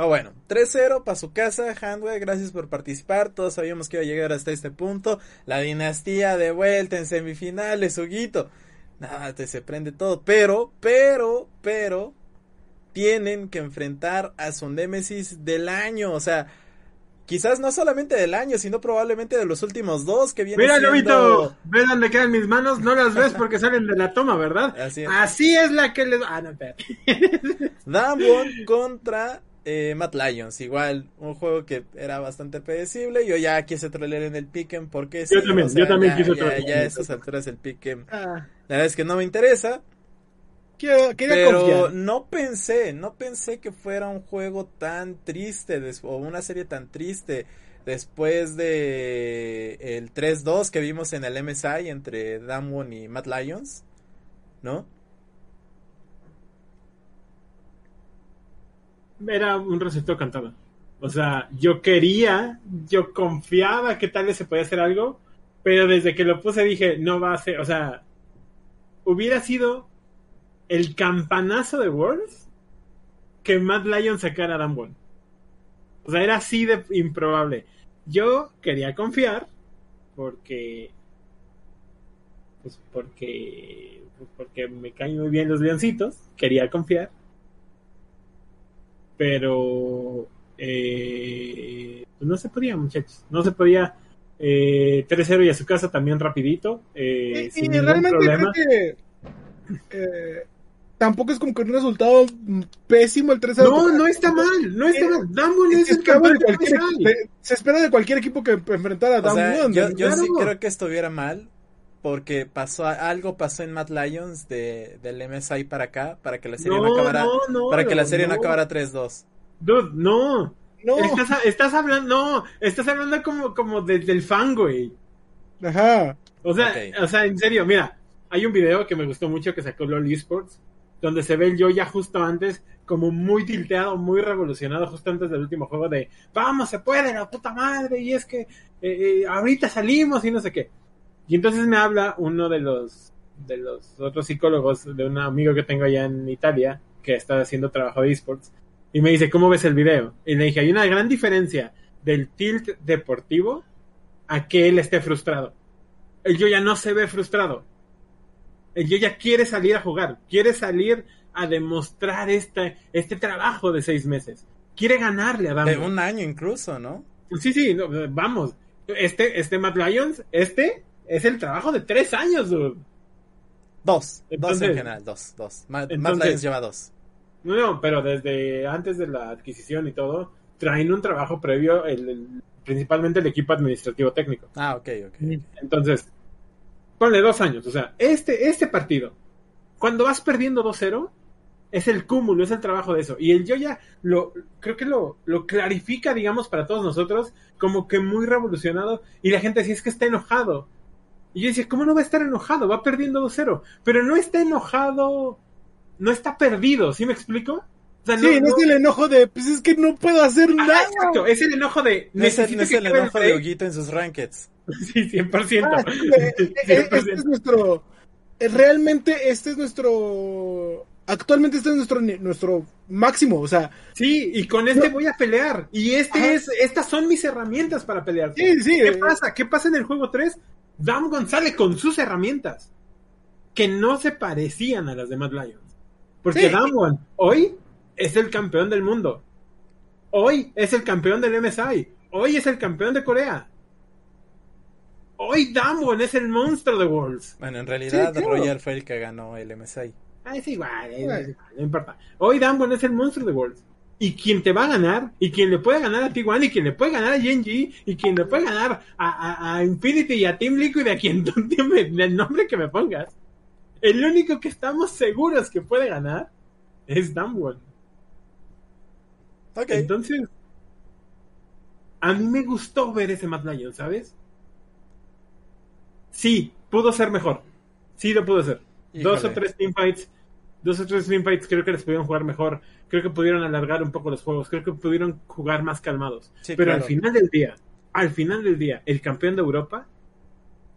Ah, bueno, 3-0 para su casa, Handway, gracias por participar. Todos sabíamos que iba a llegar hasta este punto. La dinastía de vuelta en semifinales, Huguito. Nada, te se prende todo. Pero, pero, pero, tienen que enfrentar a su némesis del año. O sea, quizás no solamente del año, sino probablemente de los últimos dos que vienen. Mira, siendo... ve dónde quedan mis manos, no las ves porque salen de la toma, ¿verdad? Así es, Así es la que les... Ah, no, Damwon contra eh, Matt Lions, igual, un juego que era bastante predecible. Yo ya quise trolear en el Pick'em porque yo también, yo también quise trolear. Ya, a estas alturas el Pick'em, ah. la verdad es que no me interesa. pero no pensé, no pensé que fuera un juego tan triste o una serie tan triste después de el 3-2 que vimos en el MSI entre Damwon y Matt Lions, ¿no? Era un receptor cantado. O sea, yo quería, yo confiaba que tal vez se podía hacer algo, pero desde que lo puse dije, no va a ser, o sea, hubiera sido el campanazo de Worlds que Matt Lyon sacara a Damwon. O sea, era así de improbable. Yo quería confiar porque pues porque pues porque me caen muy bien los leoncitos, quería confiar. Pero eh, no se podía, muchachos, no se podía. Eh, 3-0 y a su casa también rapidito. Eh, y, sin y realmente problema. creo que eh, tampoco es como que un resultado pésimo el 3 0 No, no está mal, no está mal. Damwon es, el campeón de cualquier, de, Se espera de cualquier equipo que enfrentara a Damwon. Yo, yo claro. sí creo que estuviera mal. Porque pasó algo pasó en Matt Lions de, del MSI para acá, para que la serie no, no acabara, no, no, para que la serie no, acabara 3-2. Dude, no. No. Estás, estás, hablando, no, estás hablando como, como desde el fan, güey. Ajá. O sea, okay. o sea, en serio, mira, hay un video que me gustó mucho que sacó LOL Esports, donde se ve el yo ya justo antes, como muy tilteado, muy revolucionado, justo antes del último juego de, vamos, se puede, la puta madre, y es que eh, eh, ahorita salimos y no sé qué. Y entonces me habla uno de los, de los otros psicólogos de un amigo que tengo allá en Italia, que está haciendo trabajo de esports, y me dice, ¿cómo ves el video? Y le dije, hay una gran diferencia del tilt deportivo a que él esté frustrado. El yo ya no se ve frustrado. El yo ya quiere salir a jugar, quiere salir a demostrar este, este trabajo de seis meses. Quiere ganarle a Damwon. De un año incluso, ¿no? Sí, sí, no, vamos. Este, este Matt Lions, este es el trabajo de tres años, dude. Dos, entonces, dos en general, dos, dos. Matt, entonces, Matt lleva dos. No, pero desde antes de la adquisición y todo, traen un trabajo previo, el, el, principalmente el equipo administrativo técnico. Ah, ok, ok. okay. Entonces, ponle dos años. O sea, este, este partido, cuando vas perdiendo 2-0, es el cúmulo, es el trabajo de eso. Y el yo ya lo, creo que lo, lo clarifica, digamos, para todos nosotros, como que muy revolucionado. Y la gente decía, es que está enojado. Y yo decía, ¿cómo no va a estar enojado? Va perdiendo 2-0. Pero no está enojado, no está perdido, ¿sí me explico? O sea, sí, no, no, es el enojo de, pues es que no puedo hacer ah, nada. Exacto, es el enojo de, no es el, no es el enojo de Huguito en sus rankeds. Sí, 100%. Ah, 100%. Este es nuestro, realmente este es nuestro, actualmente este es nuestro, nuestro máximo, o sea. Sí, y con este no, voy a pelear. Y este ajá. es, estas son mis herramientas para pelear. Sí, sí. ¿Qué eh, pasa? ¿Qué pasa en el juego 3? Dam González con sus herramientas, que no se parecían a las de Mad Lions. Porque sí. Damwon hoy es el campeón del mundo. Hoy es el campeón del MSI. Hoy es el campeón de Corea. Hoy Damwon es el monstruo de Worlds. Bueno, en realidad sí, claro. Royal fue el que ganó el MSI. Ah, es igual, es igual, no importa. Hoy Damwon es el monstruo de Worlds. Y quien te va a ganar, y quien le puede ganar a T1, y quien le puede ganar a Genji, y quien le puede ganar a, a, a Infinity y a Team Liquid, a quien el nombre que me pongas. El único que estamos seguros que puede ganar es Damwon. Ok. Entonces, a mí me gustó ver ese Mad Lion, ¿sabes? Sí, pudo ser mejor. Sí lo pudo ser. Híjole. Dos o tres teamfights. Dos o tres teamfights creo que les pudieron jugar mejor. Creo que pudieron alargar un poco los juegos. Creo que pudieron jugar más calmados. Sí, Pero claro. al final del día, al final del día, el campeón de Europa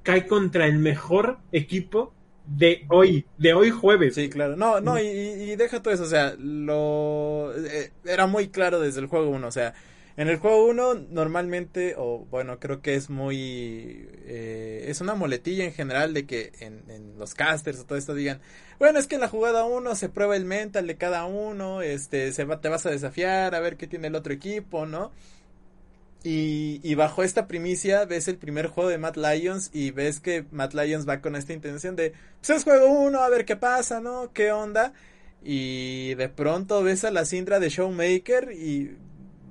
cae contra el mejor equipo de hoy, de hoy jueves. Sí, claro. No, no, y, y deja todo eso, o sea, lo eh, era muy claro desde el juego 1, o sea, en el juego 1 normalmente, o bueno, creo que es muy... Eh, es una moletilla en general de que en, los casters o todo esto digan, bueno, es que en la jugada 1 se prueba el mental de cada uno, este, se va, te vas a desafiar a ver qué tiene el otro equipo, ¿no? Y, y, bajo esta primicia ves el primer juego de Matt Lions y ves que Matt Lions va con esta intención de, pues es juego 1, a ver qué pasa, ¿no? ¿Qué onda? Y de pronto ves a la Sindra de Showmaker y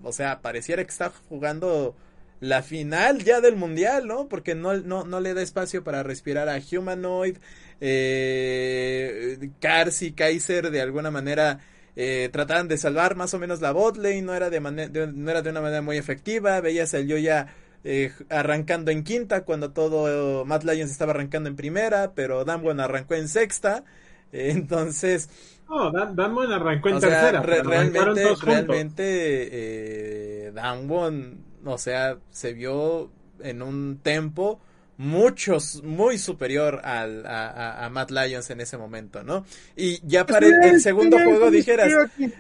o sea, pareciera que está jugando la final ya del mundial, ¿no? Porque no, no, no le da espacio para respirar a Humanoid, eh, Cars y Kaiser de alguna manera eh, trataban de salvar más o menos la botlane, no era de, no era de una manera muy efectiva, veías el yo ya eh, arrancando en quinta cuando todo Matt Lions estaba arrancando en primera, pero Damwon arrancó en sexta, entonces no, Dan, arrancó en o tercera. Sea, re realmente, realmente eh, o sea, se vio en un tempo muchos, muy superior al, a, a, Matt Lyons en ese momento, ¿no? Y ya para el, segundo juego dijeras,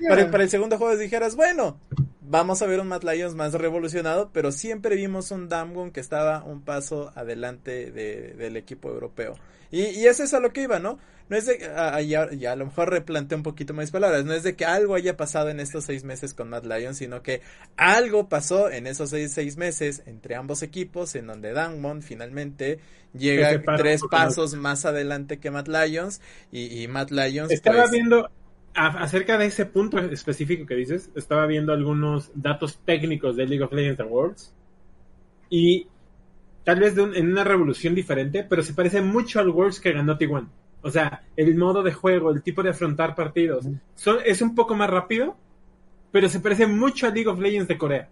para, para, el segundo juego dijeras, bueno, vamos a ver un Matt Lyons más revolucionado, pero siempre vimos un Damwon que estaba un paso adelante de, del equipo europeo. Y, y eso es a lo que iba, ¿no? No es de, ya, a lo mejor replanteé un poquito más palabras, no es de que algo haya pasado en estos seis meses con Matt Lyons, sino que algo pasó en esos seis, seis meses entre ambos equipos, en donde Damwon finalmente llega tres pasos más adelante que Matt Lyons, y, Matt Lyons... Estaba pues, viendo acerca de ese punto específico que dices, estaba viendo algunos datos técnicos de League of Legends Awards y tal vez en una revolución diferente, pero se parece mucho al Worlds que ganó T1. O sea, el modo de juego, el tipo de afrontar partidos, son, es un poco más rápido, pero se parece mucho a League of Legends de Corea.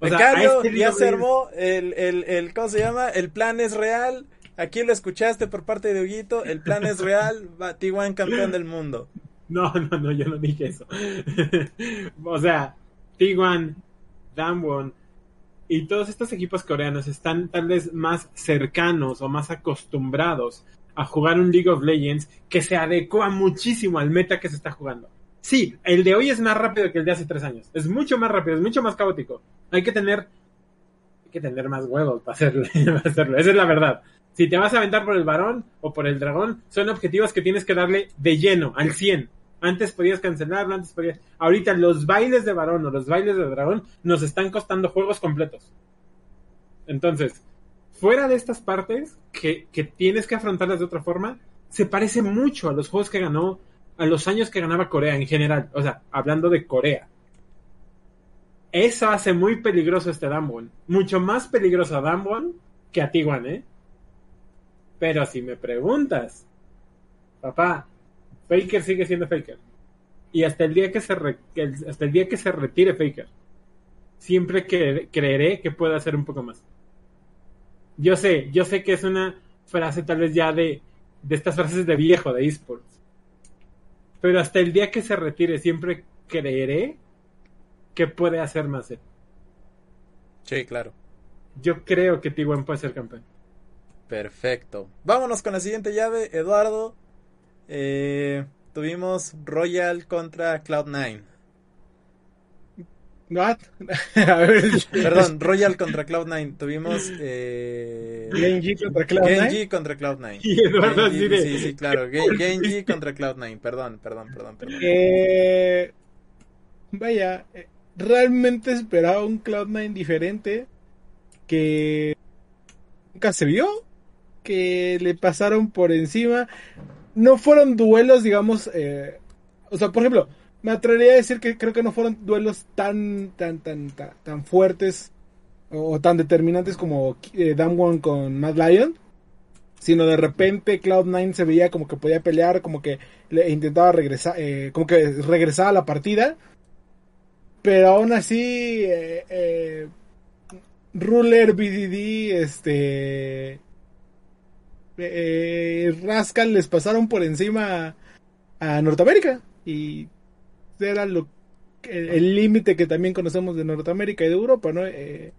O sea, este ya se armó el, el, el, ¿cómo se llama? El plan es real. Aquí lo escuchaste por parte de Huguito. El plan es real. T1 campeón del mundo. No, no, no, yo no dije eso. o sea, T1, Damwon y todos estos equipos coreanos están tal vez más cercanos o más acostumbrados a jugar un League of Legends que se adecua muchísimo al meta que se está jugando. Sí, el de hoy es más rápido que el de hace tres años. Es mucho más rápido, es mucho más caótico. Hay que tener, hay que tener más huevos para hacerlo. Esa es la verdad. Si te vas a aventar por el varón o por el dragón, son objetivos que tienes que darle de lleno, al 100. Antes podías cancelarlo, antes podías... Ahorita los bailes de varón o los bailes de dragón nos están costando juegos completos. Entonces, fuera de estas partes, que, que tienes que afrontarlas de otra forma, se parece mucho a los juegos que ganó, a los años que ganaba Corea en general. O sea, hablando de Corea. Eso hace muy peligroso este Damwon. Mucho más peligroso a Damwon que a Tiguan, ¿eh? Pero si me preguntas, papá, Faker sigue siendo Faker. Y hasta el día que se hasta el día que se retire Faker, siempre que creeré que puede hacer un poco más. Yo sé, yo sé que es una frase tal vez ya de, de estas frases de viejo de esports. Pero hasta el día que se retire siempre creeré que puede hacer más él. Sí, claro. Yo creo que t puede ser campeón. Perfecto. Vámonos con la siguiente llave, Eduardo. Eh, tuvimos Royal contra Cloud9. What? Perdón, Royal contra Cloud9. Tuvimos eh, Genji contra Cloud9. Genji contra Cloud9. sí, sí, claro. Genji contra Cloud9. Perdón, perdón, perdón. perdón. Eh, vaya, eh, realmente esperaba un Cloud9 diferente que nunca se vio que le pasaron por encima. No fueron duelos, digamos, eh, o sea, por ejemplo, me atrevería a decir que creo que no fueron duelos tan, tan, tan, tan, fuertes o tan determinantes como eh, Damwon con Mad Lion. Sino de repente Cloud9 se veía como que podía pelear, como que intentaba regresar, eh, como que regresaba a la partida. Pero aún así, eh, eh Ruler, BDD, este, eh, Rascal les pasaron por encima a, Norteamérica y era lo el límite que también conocemos de Norteamérica y de Europa, ¿no? Eh,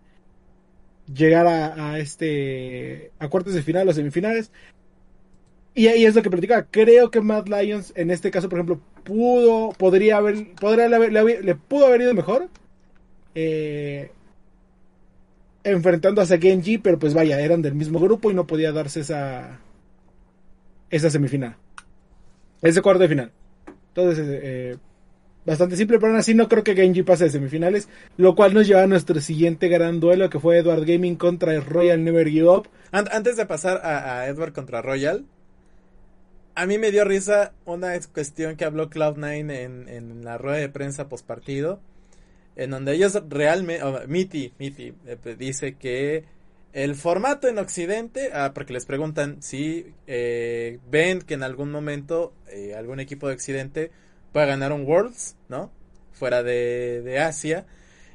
llegar a, este a cuartos de final o semifinales. Y ahí es lo que platicaba. Creo que Mad Lions, en este caso, por ejemplo, pudo, podría haber, podría le, le pudo haber ido mejor. Eh, enfrentando a Genji, pero pues vaya, eran del mismo grupo y no podía darse esa esa semifinal. Ese cuarto de final. Entonces, eh, bastante simple, pero aún así no creo que Genji pase de semifinales, lo cual nos lleva a nuestro siguiente gran duelo que fue Edward Gaming contra Royal Never Give Up. Antes de pasar a, Edward contra Royal, a mí me dio risa una cuestión que habló Cloud9 en, en la rueda de prensa post partido en donde ellos realmente, Miti, Miti eh, dice que el formato en Occidente, ah, porque les preguntan si eh, ven que en algún momento eh, algún equipo de Occidente pueda ganar un Worlds, ¿no? Fuera de, de Asia.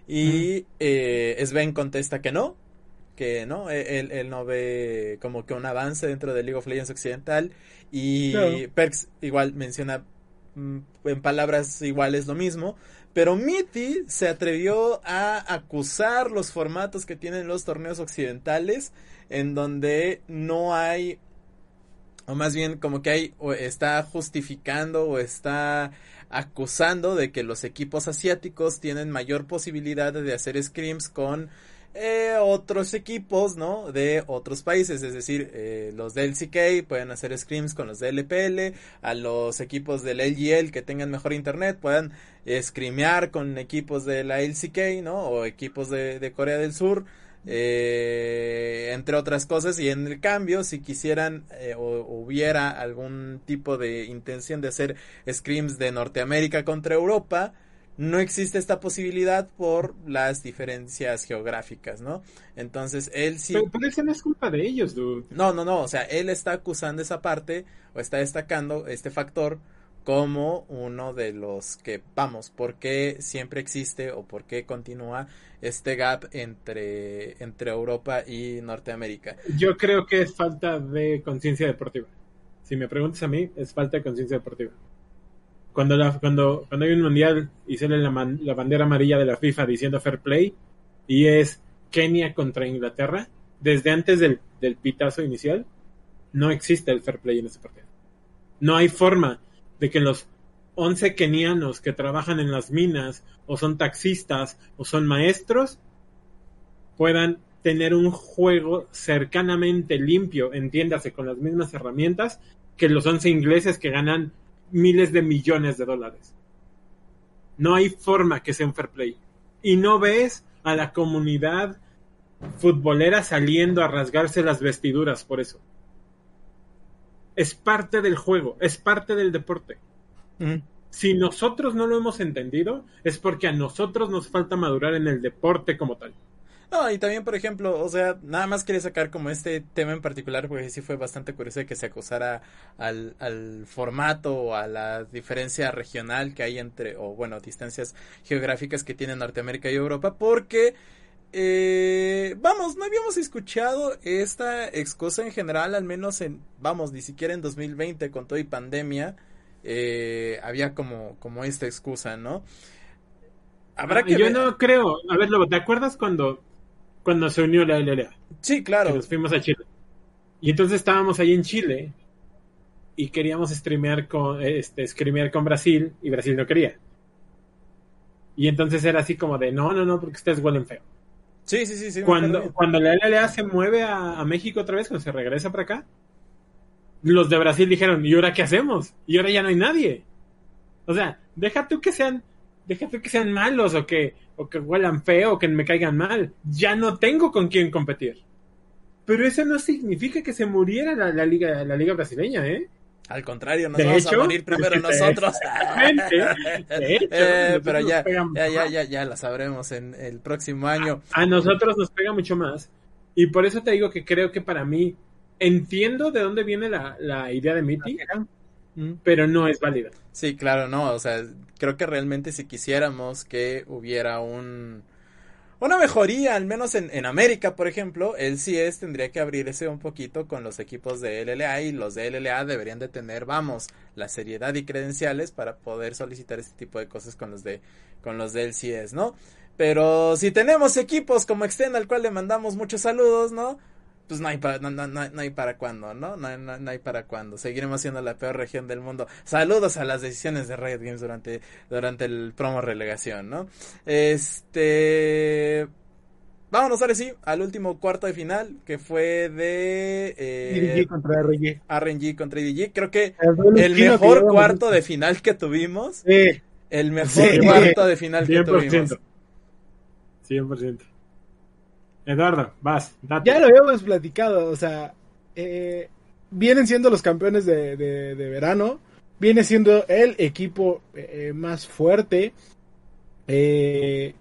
Y Sven contesta que no, que no, e, él, él, no ve como que un avance dentro de League of Legends Occidental. Y Perks igual menciona mm, en palabras iguales lo mismo. Pero Mitty se atrevió a acusar los formatos que tienen los torneos occidentales en donde no hay o más bien como que hay o está justificando o está acusando de que los equipos asiáticos tienen mayor posibilidad de hacer scrims con eh, otros equipos, ¿no? De otros países, es decir, eh, los del LCK pueden hacer scrims con los del LPL, a los equipos del LGL que tengan mejor internet puedan scrimear con equipos de la LCK, ¿no? O equipos de Corea del Sur. Eh, entre otras cosas y en el cambio si quisieran eh, o, hubiera algún tipo de intención de hacer scrims de Norteamérica contra Europa no existe esta posibilidad por las diferencias geográficas, ¿no? Entonces él sí. Pero, pero no es culpa de ellos, dude. No, no, no. O sea, él está acusando esa parte o está destacando este factor como uno de los que, vamos, ¿por qué siempre existe o por qué continúa este gap entre, entre Europa y Norteamérica? Yo creo que es falta de conciencia deportiva. Si me preguntas a mí, es falta de conciencia deportiva. Cuando, la, cuando, cuando hay un mundial y sale la, man, la bandera amarilla de la FIFA diciendo fair play y es Kenia contra Inglaterra, desde antes del, del pitazo inicial, no existe el fair play en ese partido. No hay forma de que los 11 kenianos que trabajan en las minas o son taxistas o son maestros puedan tener un juego cercanamente limpio, entiéndase, con las mismas herramientas que los 11 ingleses que ganan miles de millones de dólares. No hay forma que sea un fair play. Y no ves a la comunidad futbolera saliendo a rasgarse las vestiduras por eso es parte del juego, es parte del deporte. Mm. Si nosotros no lo hemos entendido, es porque a nosotros nos falta madurar en el deporte como tal. No, y también, por ejemplo, o sea, nada más quería sacar como este tema en particular, porque sí fue bastante curioso de que se acusara al, al formato o a la diferencia regional que hay entre, o bueno, distancias geográficas que tiene Norteamérica y Europa, porque eh, vamos, no habíamos escuchado esta excusa en general, al menos en, vamos, ni siquiera en 2020 con todo y pandemia, eh, había como, como esta excusa, ¿no? Habrá ah, que Yo no creo, a ver, ¿te acuerdas cuando, cuando se unió la LLA? Sí, claro. Que nos fuimos a Chile. Y entonces estábamos ahí en Chile y queríamos streamear con, este, streamear con Brasil y Brasil no quería. Y entonces era así como de, no, no, no, porque ustedes huelen feo. Sí, sí, sí. sí cuando, cuando la LLA se mueve a, a, México otra vez, cuando se regresa para acá, los de Brasil dijeron, ¿y ahora qué hacemos? Y ahora ya no hay nadie. O sea, deja tú que sean, deja tú que sean malos o que, o que huelan feo o que me caigan mal. Ya no tengo con quién competir. Pero eso no significa que se muriera la, la liga, la liga brasileña, ¿eh? Al contrario, nos vamos a morir primero nosotros. De hecho, eh, pero ya, ya, ya, ya, ya la sabremos en el próximo año. A, nosotros nos pega mucho más. Y por eso te digo que creo que para mí entiendo de dónde viene la, la idea de Mitty, pero no es válida. Sí, claro, no. O sea, creo que realmente si quisiéramos que hubiera un una mejoría, al menos en, en América, por ejemplo, el CS tendría que abrirse un poquito con los equipos de LLA y los de LLA deberían de tener, vamos, la seriedad y credenciales para poder solicitar este tipo de cosas con los de con los del CS, ¿no? Pero si tenemos equipos como Extend al cual le mandamos muchos saludos, ¿no? Pues no hay para, no, no, no, hay para cuándo, ¿no? No, no, hay para cuándo. Seguiremos siendo la peor región del mundo. Saludos a las decisiones de Riot Games durante, durante el promo relegación, ¿no? Este... Vámonos ahora sí al último cuarto de final, que fue de eh, contra RNG. RNG contra IDG. Creo que el, mejor cuarto de final que tuvimos. Sí. El mejor cuarto de final que tuvimos. 100%. Eduardo, vas. Ya lo habíamos platicado, o sea, eh, vienen siendo los campeones de, de, verano, viene siendo el equipo eh, más fuerte. Eh,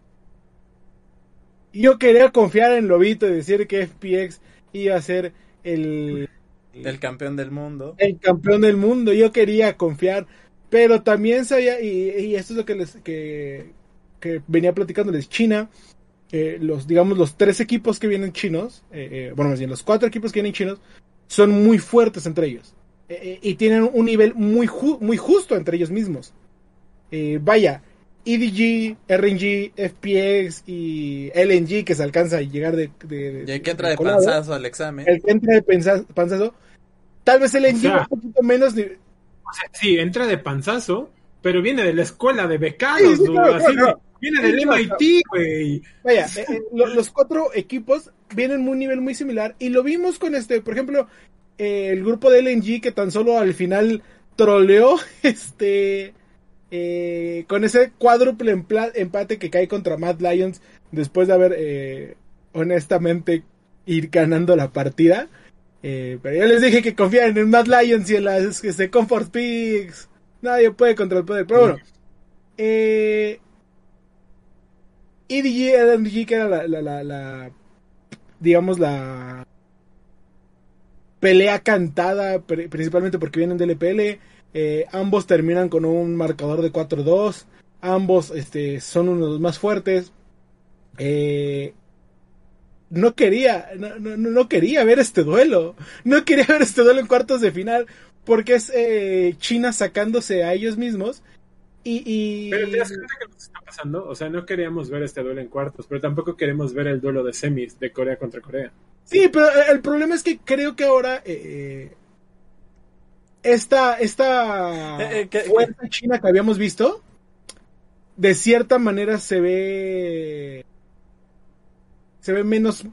yo quería confiar en Lobito y decir que FPX iba a ser el... El campeón del mundo. El campeón del mundo, yo quería confiar, pero también sabía, y, y esto es lo que les que, que venía platicándoles, China eh, los, digamos, los tres equipos que vienen chinos, eh, eh, bueno, más bien los cuatro equipos que vienen chinos, son muy fuertes entre ellos. y tienen un nivel muy, muy justo entre ellos mismos. vaya, EDG, RNG, FPX y LNG que se alcanza a llegar de... de, y el que entra de, panzazo al examen. El que entra de panzazo. Tal vez LNG o un poquito menos... De... O sea, sí, entra de panzazo, pero viene de la escuela de becados, Viene del MIT, güey. Vaya, eh, eh, los cuatro equipos vienen a un nivel muy similar y lo vimos con este, por ejemplo, eh, el grupo de LNG que tan solo al final troleó este con ese cuádruple empate que cae contra Mad Lions después de haber honestamente ir ganando la partida. pero yo les dije que confían en Mad Lions y en las que se Comfort Pigs. Nadie puede contra el poder. Pero bueno. Eh, EDG, LMG, que era la, la, digamos, la pelea cantada, principalmente porque vienen del EPL. Eh, ambos terminan con un marcador de 4-2. Ambos este, son uno de los más fuertes. Eh, no quería, no, no, no, quería ver este duelo. No quería ver este duelo en cuartos de final. Porque es eh, China sacándose a ellos mismos y, Pero te das cuenta que nos está pasando. O sea, no queríamos ver este duelo en cuartos, pero tampoco queremos ver el duelo de semis de Corea contra Corea. Sí, pero el problema es que creo que ahora eh, esta, esta eh, eh, fuerza china que habíamos visto, de cierta manera se ve se ve menos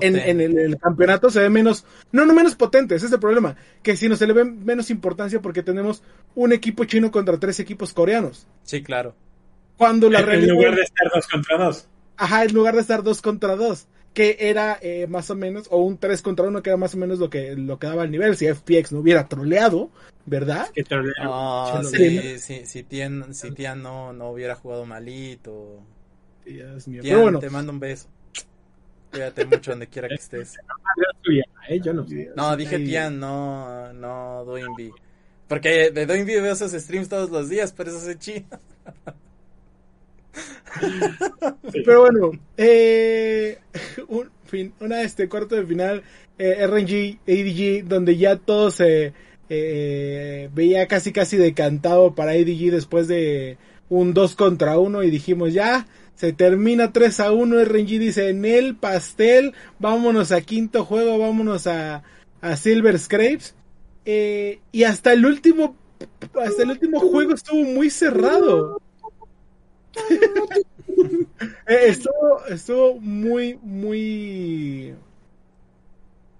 en, el, campeonato se ve menos, no, no menos potente, ese es el problema, que si no se le ve menos importancia porque tenemos un equipo chino contra tres equipos coreanos. Sí, claro. Cuando la En lugar de estar dos contra dos. Ajá, en lugar de estar dos contra dos, que era eh, más o menos, o un tres contra uno, que era más o menos lo que, lo que daba el nivel, si FPX no hubiera troleado, ¿verdad? Que oh, sí, sí, si Tian, si Tian no, no hubiera jugado malito. Dios mío. Pero bueno, te mando un beso. Cuídate mucho donde quiera que estés. No, dije Tian, no, no Doinby. Porque de Doinby veo esos streams todos los días, pero eso es chino. Pero bueno, eh, un, una este cuarto de final, eh, RNG, ADG, donde ya todo se eh, veía casi casi decantado para ADG después de un 2 contra 1 y dijimos ya, se termina 3 a 1. RNG dice en el pastel. Vámonos a quinto juego. Vámonos a, a Silver Scrapes. Eh, y hasta el último. Hasta el último juego estuvo muy cerrado. Eh, estuvo, estuvo muy, muy.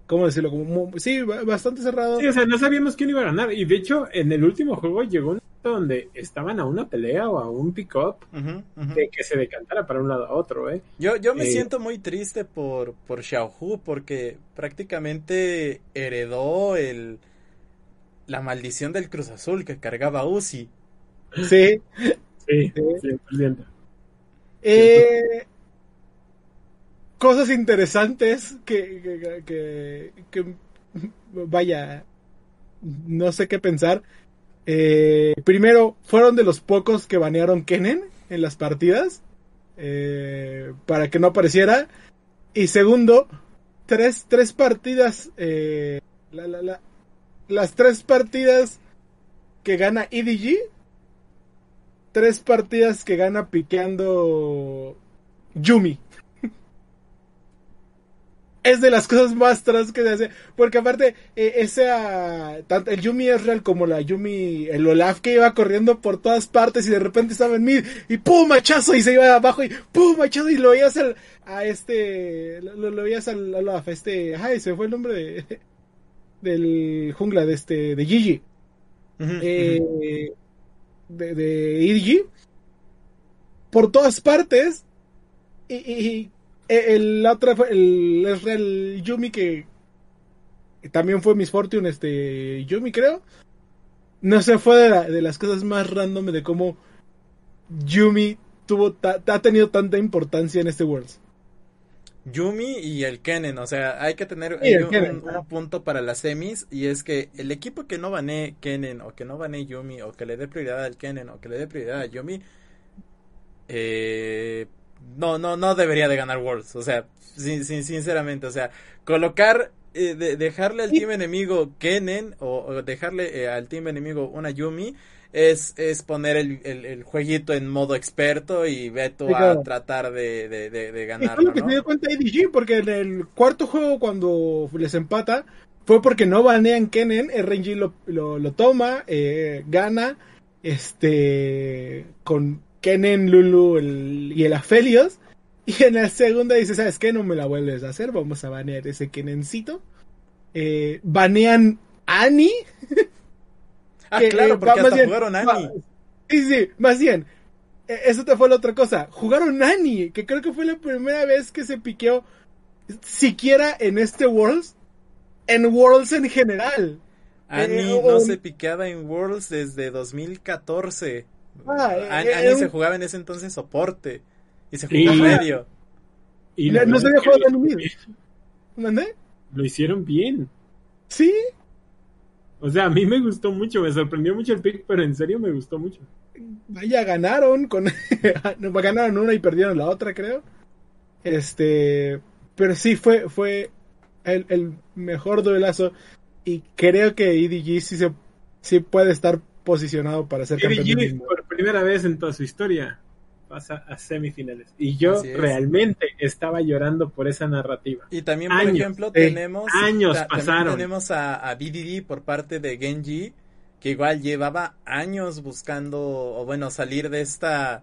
¿Cómo decirlo? Sí, bastante cerrado. Sí, o sea, no sabíamos quién iba a ganar. Y de hecho, en el último juego llegó donde estaban a una pelea o a un pick-up de que se decantara para un lado a otro, ¿eh? Yo, yo me eh, siento muy triste por, por Xiaohu porque prácticamente heredó el la maldición del Cruz Azul que cargaba Uzi. Sí. Sí, sí, eh, cosas interesantes que, que, que, vaya, no sé qué pensar. Eh, primero, fueron de los pocos que banearon Kennen en las partidas. Eh, para que no apareciera. Y segundo, tres, tres partidas. Eh, las tres partidas que gana EDG. Tres partidas que gana piqueando Yumi es de las cosas más tras que se hace. Porque aparte, eh, esa. Tanto el Yumi es real como la Yumi. El Olaf que iba corriendo por todas partes y de repente estaba en mid. Y ¡pum! Machazo y se iba abajo y ¡pum! Machazo y lo veías al, a este. Lo, veías al Olaf. Este. Ay, se fue el nombre de. Del jungla de este. De Gigi. eh, de, de Por todas partes. y el, la otra fue el, el Yumi que también fue Miss Fortune, este Yumi creo. No sé, fue de, de las cosas más random de cómo Yumi tuvo ha tenido tanta importancia en este Worlds. Yumi y el Kennen, o sea, hay que tener un, punto para las semis y es que el equipo que no banee Kennen o que no banee Yumi o que le dé prioridad al Kennen o que le dé prioridad a Yumi, eh, no, no, no debería de ganar Worlds. O sea, sin, sinceramente, o sea, colocar, eh, dejarle al team enemigo Kennen o, dejarle eh, al team enemigo una Yumi es, es poner el, el, jueguito en modo experto y Beto a tratar de, de, de, ganarlo. lo que se dio cuenta IDG, porque en el cuarto juego cuando les empata, fue porque no banean Kennen, RNG lo, lo, lo toma, eh, gana, este, con Kennen, Lulu y el Aphelios. Y en la segunda dice, ¿sabes qué? No me la vuelves a hacer, vamos a banear ese Kennencito. Eh, banean Annie. ah, claro, eh, porque hasta jugaron Annie. Sí, sí, más bien. E, eso te fue la otra cosa. Jugaron Annie, que creo que fue la primera vez que se piqueó siquiera en este Worlds, en Worlds en general. Annie eh, no se piqueaba en Worlds desde 2014. Ah, Annie se jugaba en ese entonces soporte. Y se jugó medio. Y no, no se había jugado en mid. ¿Mandé? Lo hicieron bien. Sí. O sea, a mí me gustó mucho, me sorprendió mucho el pick, pero en serio me gustó mucho. Vaya, ganaron con ganaron una y perdieron la otra, creo. Este, pero sí fue fue el, el mejor duelazo y creo que EDG sí se sí puede estar posicionado para ser campeón. EDG por primera vez en toda su historia pasa a semifinales. Y yo realmente estaba llorando por esa narrativa. Y también, por ejemplo, tenemos. Años pasaron. Tenemos a, a BDD por parte de Genji, que igual llevaba años buscando, o bueno, salir de esta.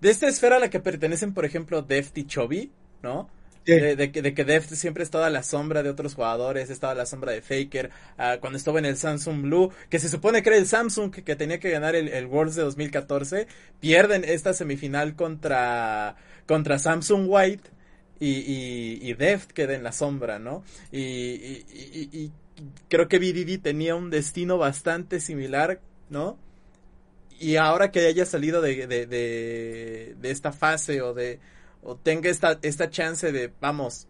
De esta esfera a la que pertenecen, por ejemplo, Deft y Chovy, ¿no? De, que, de que Deft siempre estaba a la sombra de otros jugadores, estaba a la sombra de Faker, ah, cuando estuvo en el Samsung Blue, que se supone que era el Samsung que, tenía que ganar el, Worlds de 2014, pierden esta semifinal contra, contra Samsung White y, y, Deft queda en la sombra, ¿no? Y, y, creo que BDD tenía un destino bastante similar, ¿no? Y ahora que haya salido de, de, de esta fase o de o tenga esta, esta chance de, vamos,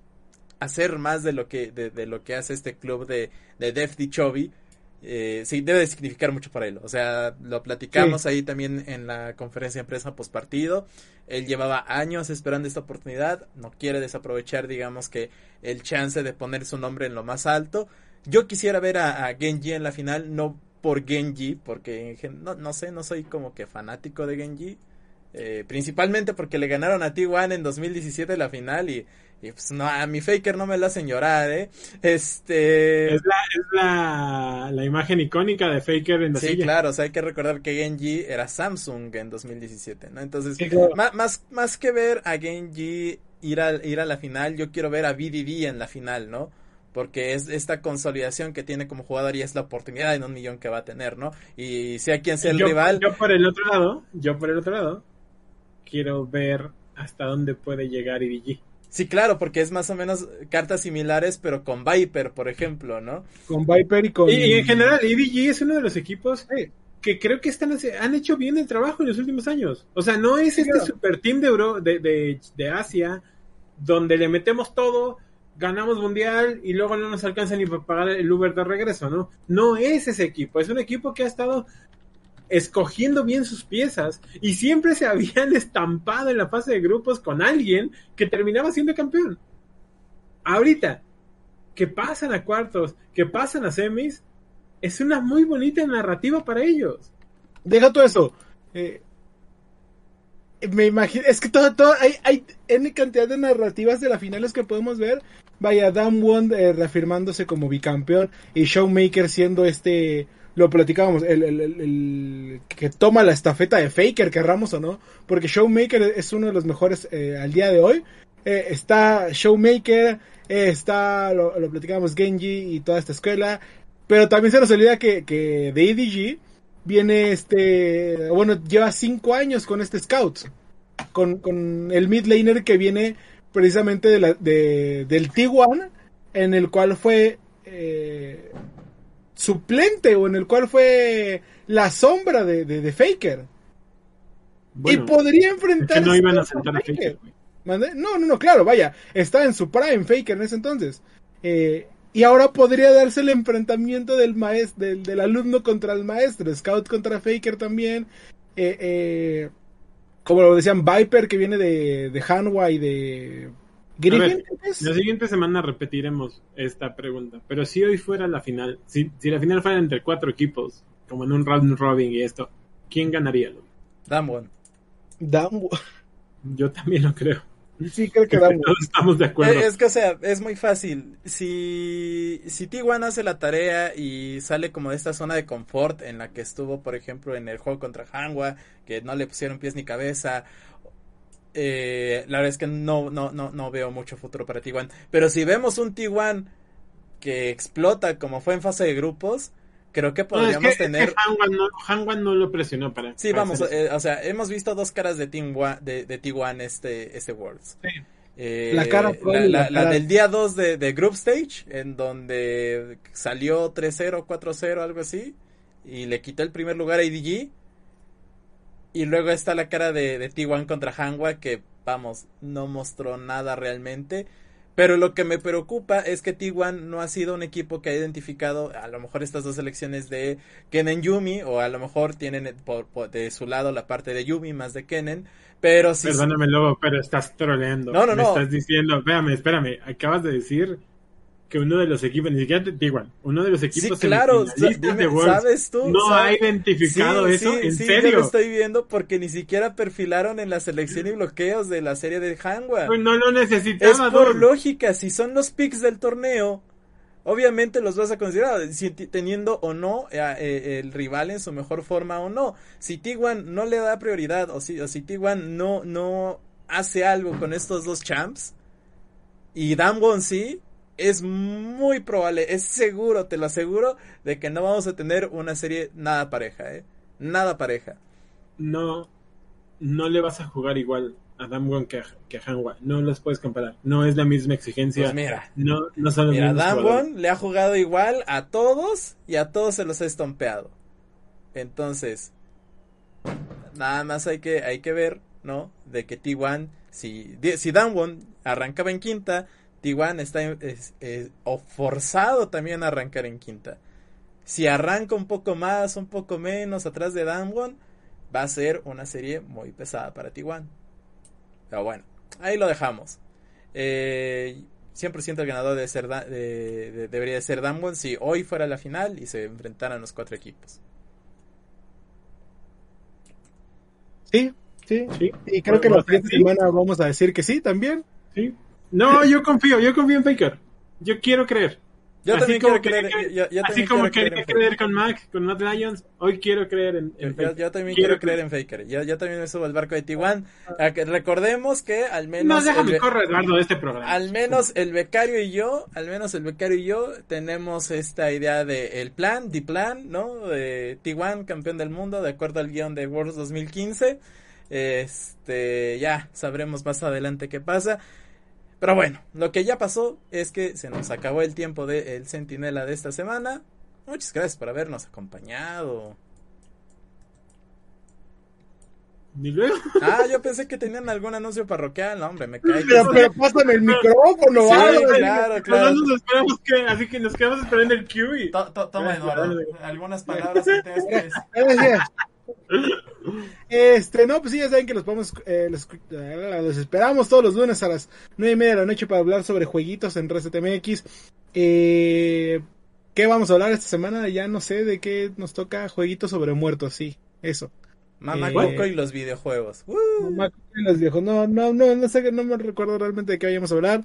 hacer más de lo que, de, lo que hace este club de, de Def Chovy, eh, sí, debe de significar mucho para él. O sea, lo platicamos ahí también en la conferencia de prensa post partido. Él llevaba años esperando esta oportunidad, no quiere desaprovechar, digamos que, el chance de poner su nombre en lo más alto. Yo quisiera ver a, Genji en la final, no por Genji, porque no, no sé, no soy como que fanático de Genji. Eh, principalmente porque le ganaron a T1 en 2017 la final y, pues no, a mi Faker no me la hacen llorar, ¿eh? Este... Es la, es la, la imagen icónica de Faker en la Sí, claro, o sea, hay que recordar que Genji era Samsung en 2017, ¿no? Entonces, más, más que ver a Genji ir a, ir a la final, yo quiero ver a BDD en la final, ¿no? porque es esta consolidación que tiene como jugador y es la oportunidad en un millón que va a tener, ¿no? Y sea quien sea el rival. Yo por el otro lado, yo por el otro lado, quiero ver hasta dónde puede llegar EDG. Sí, claro, porque es más o menos cartas similares, pero con Viper, por ejemplo, ¿no? Con Viper y con... Y, en general, EDG es uno de los equipos que creo que están han hecho bien el trabajo en los últimos años. O sea, no es este super team de, Euro, de, de, de Asia, donde le metemos todo, ganamos mundial y luego no nos alcanza ni para pagar el Uber de regreso, ¿no? No es ese equipo, es un equipo que ha estado escogiendo bien sus piezas y siempre se habían estampado en la fase de grupos con alguien que terminaba siendo campeón. Ahorita, que pasan a cuartos, que pasan a semis, es una muy bonita narrativa para ellos. Deja todo eso. Eh, me imagino, es que todo, todo, hay, hay N cantidad de narrativas de las finales que podemos ver. Vaya, Dan Wond eh, reafirmándose como bicampeón y Showmaker siendo este lo platicábamos, el, el, el, que toma la estafeta de Faker, querramos o no, porque Showmaker es uno de los mejores eh, al día de hoy. Eh, está Showmaker, eh, está, lo, platicábamos, Genji y toda esta escuela, pero también se nos olvida que, que de EDG viene este, bueno, lleva cinco años con este Scouts, con, con el mid laner que viene precisamente de la, de, del T1, en el cual fue suplente o en el cual fue la sombra de, de, Faker. y podría enfrentarse. no iban a sentar a Faker. No, no, no, claro, vaya, está en su prime Faker en ese entonces. Eh, y ahora podría darse el enfrentamiento del maestro, del, del, alumno contra el maestro, Scout contra Faker también. Eh, eh, como lo decían, Viper que viene de, de Hanwha y de la siguiente semana repetiremos esta pregunta, pero si hoy fuera la final, si, si la final fuera entre cuatro equipos, como en un round robin y esto, ¿quién ganaría? Damwon. Damwon. Yo también lo creo. Sí, creo que Damwon. Todos estamos de acuerdo. Eh, Es que, o sea, es muy fácil. Si, si T1 hace la tarea y sale como de esta zona de confort en la que estuvo, por ejemplo, en el juego contra Hanwha, que no le pusieron pies ni cabeza, eh, la verdad es que no, no, no, no veo mucho futuro para T1. Pero si vemos un T1 que explota como fue en fase de grupos, creo que No, podríamos es que, tener... es que Hanwha no, lo presionó para. Sí, para vamos, eh, o sea, hemos visto dos caras de T1 de, de T1 este, este Worlds. Sí. Eh, La cara la, la la- la cara- del día 2 de, de Group Stage, en donde salió 3-0, 4-0, algo así, y le quitó el primer lugar a IDG. Y luego está la cara de, de T1 contra Hanwha, que vamos, no mostró nada realmente. Pero lo que me preocupa es que T1 no ha sido un equipo que ha identificado a lo mejor estas dos selecciones de Kennen Yumi, o a lo mejor tienen por, por- de su lado la parte de Yumi más de Kennen. Pero si Perdóname, Lobo, pero estás troleando. No, no, Me no. estás diciendo, espérame, espérame, acabas de decir que uno de los equipos, ni siquiera te igual, uno de los Sí, equipos claro, semifinalistas dime, de ¿sabes tú? no ha identificado Sí, eso, sí, ¿en sí, Yo serio? lo estoy viendo porque ni siquiera perfilaron en la selección y bloqueos de la serie de Hanwha. Pues no lo Es necesitaba, por Dom. lógica, si son los picks del torneo, obviamente los vas a considerar, si teniendo o no eh, eh, el rival en su mejor forma o no. Si T1 no le da prioridad o si, o si T1 no, no hace algo con estos dos champs y Damwon sí, es muy probable, es seguro, te lo aseguro, de que no vamos a tener una serie nada pareja, ¿eh? Nada pareja. No, no le vas a jugar igual a Damwon que a, que a Hanwha. No los puedes comparar. No es la misma exigencia. Pues mira, no, no son los Mira. Damwon le ha jugado igual a todos y a todos se los ha estompeado. Entonces, nada más hay que, hay que ver, ¿no? De que T1, si, si Damwon arrancaba en quinta, T1 está es- es- o forzado también a arrancar en quinta. Si arranca un poco más, un poco menos atrás de Damwon, va a ser una serie muy pesada para T1. Pero bueno, ahí lo dejamos. Eh, 100% el ganador debe ser Da- de- de- debería de ser Damwon si hoy fuera la final y se enfrentaran los cuatro equipos. Sí, sí. Sí. Y creo que la Bueno, siguiente sí. semana vamos a decir que sí también. Sí. No, yo confío, yo confío en Faker. Yo quiero creer. Yo Así también como quiero creer, quería- yo, yo Así como creer quería creer con Mac, con Matt Lions, hoy quiero creer en, en yo- Faker. yo también Quiero quiero creer en Faker. Yo, yo también me subo al barco de T1. A que recordemos que al No, menos el, déjame correr, Eduardo, de este programa. al menos el becario y yo, al menos el becario y yo tenemos esta idea de el plan, the plan, ¿no? De T1 campeón del mundo de acuerdo al guion de Worlds 2015. Este, ya sabremos más adelante qué pasa. Pero bueno, lo que ya pasó es que se nos acabó el tiempo del Centinela de esta semana. Muchas gracias por habernos acompañado. ¿Y luego? Ah, yo pensé que tenían algún anuncio parroquial. No, hombre, me cae. que Pero, sí. pero pásame el micrófono, Sí, vale. claro, claro. Nosotros nos esperamos que, así que nos quedamos esperando el to- Toma, Eduardo. Algunas palabras que tengas que decir. Este, no, pues sí, ya saben que los podemos, eh, los, eh, los esperamos todos los lunes a las nueve y media de la noche para hablar sobre jueguitos en ResetMX. Eh, ¿Qué vamos a hablar esta semana? Ya no sé de qué nos toca. Jueguitos sobre muertos, sí, eso. Mamá Eh, Coco y los videojuegos. Mamá, los viejos. No, no, no, no sé, no me recuerdo realmente de qué vayamos a hablar.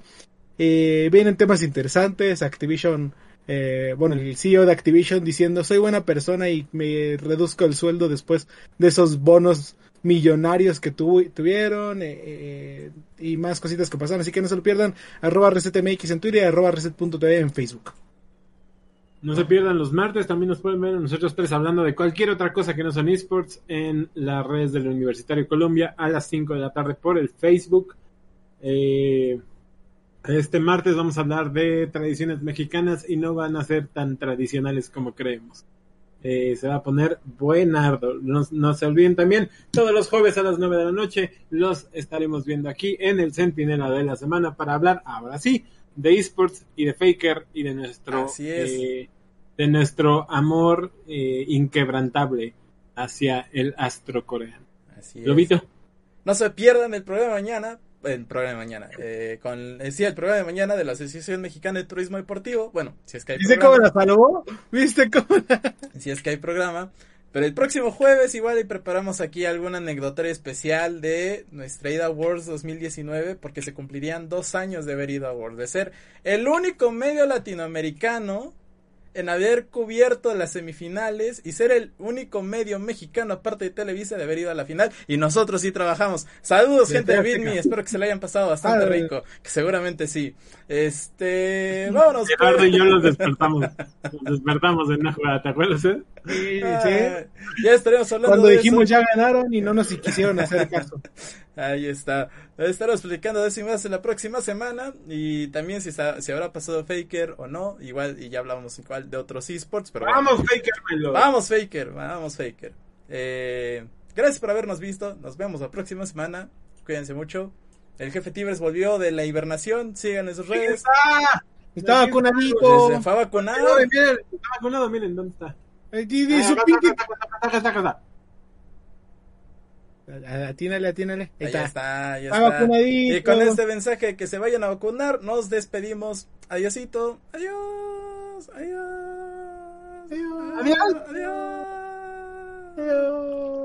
Eh, vienen temas interesantes. Activision, eh, bueno, el CEO de Activision diciendo soy buena persona y me reduzco el sueldo después de esos bonos millonarios que tuvieron eh, eh, y más cositas que pasaron. Así que no se lo pierdan. Arroba ResetMX en Twitter y arroba Reset.tv en Facebook. No se pierdan los martes, también nos pueden ver a nosotros tres hablando de cualquier otra cosa que no son esports en las redes del Universitario Colombia a las 5 de la tarde por el Facebook. Eh, este martes vamos a hablar de tradiciones mexicanas y no van a ser tan tradicionales como creemos. Eh, se va a poner buenardo. No, no se olviden también, todos los jueves a las 9 de la noche los estaremos viendo aquí en el Centinela de la semana para hablar, ahora sí, de esports y de Faker y de nuestro Así es. eh, de nuestro amor eh, inquebrantable hacia el astro coreano. Así es. Lobito, No se pierdan el programa mañana el programa de mañana. Eh, con, eh, sí, el programa de mañana de la Asociación Mexicana de Turismo Deportivo. Bueno, si es que hay ¿Viste cómo la salvó? ¿Viste cómo la... Si es que hay programa. Pero el próximo jueves igual y preparamos aquí algún anecdotario especial de nuestra ida a Worlds 2019 porque se cumplirían dos años de haber ido a Worlds, de ser el único medio latinoamericano en haber cubierto las semifinales y ser el único medio mexicano aparte de Televisa de haber ido a la final y nosotros sí trabajamos. Saludos gente de Bitme, espero que se le hayan pasado bastante rico, que seguramente sí. Este, vámonos. Gerardo y yo los despertamos, los despertamos en una jugada, ¿te acuerdas? Eh? Sí, Ah, sí. Ya estaremos hablando Cuando de dijimos eso. ya ganaron y no nos quisieron hacer caso. Ahí está. Estaremos explicando de eso y más en la próxima semana. Y también si, está, si habrá pasado Faker o no. Igual, y ya hablamos igual de otros esports. Pero bueno. Vamos, Faker Melo. Vamos, Faker. Vamos, Faker. Eh, gracias por habernos visto. Nos vemos la próxima semana. Cuídense mucho. El jefe Tibers volvió de la hibernación. Sigan en sus ¿Quién redes. está? Está Aquí vacunadito. Se fue a vacunar. Miren, miren, está vacunado, miren dónde está. Su. Atínale, atínale. Ahí está. está, ahí Está vacunadito. Y con este mensaje de que se vayan a vacunar, nos despedimos. Adiosito. Adiós. Adiós. Adiós. Adiós. Adiós.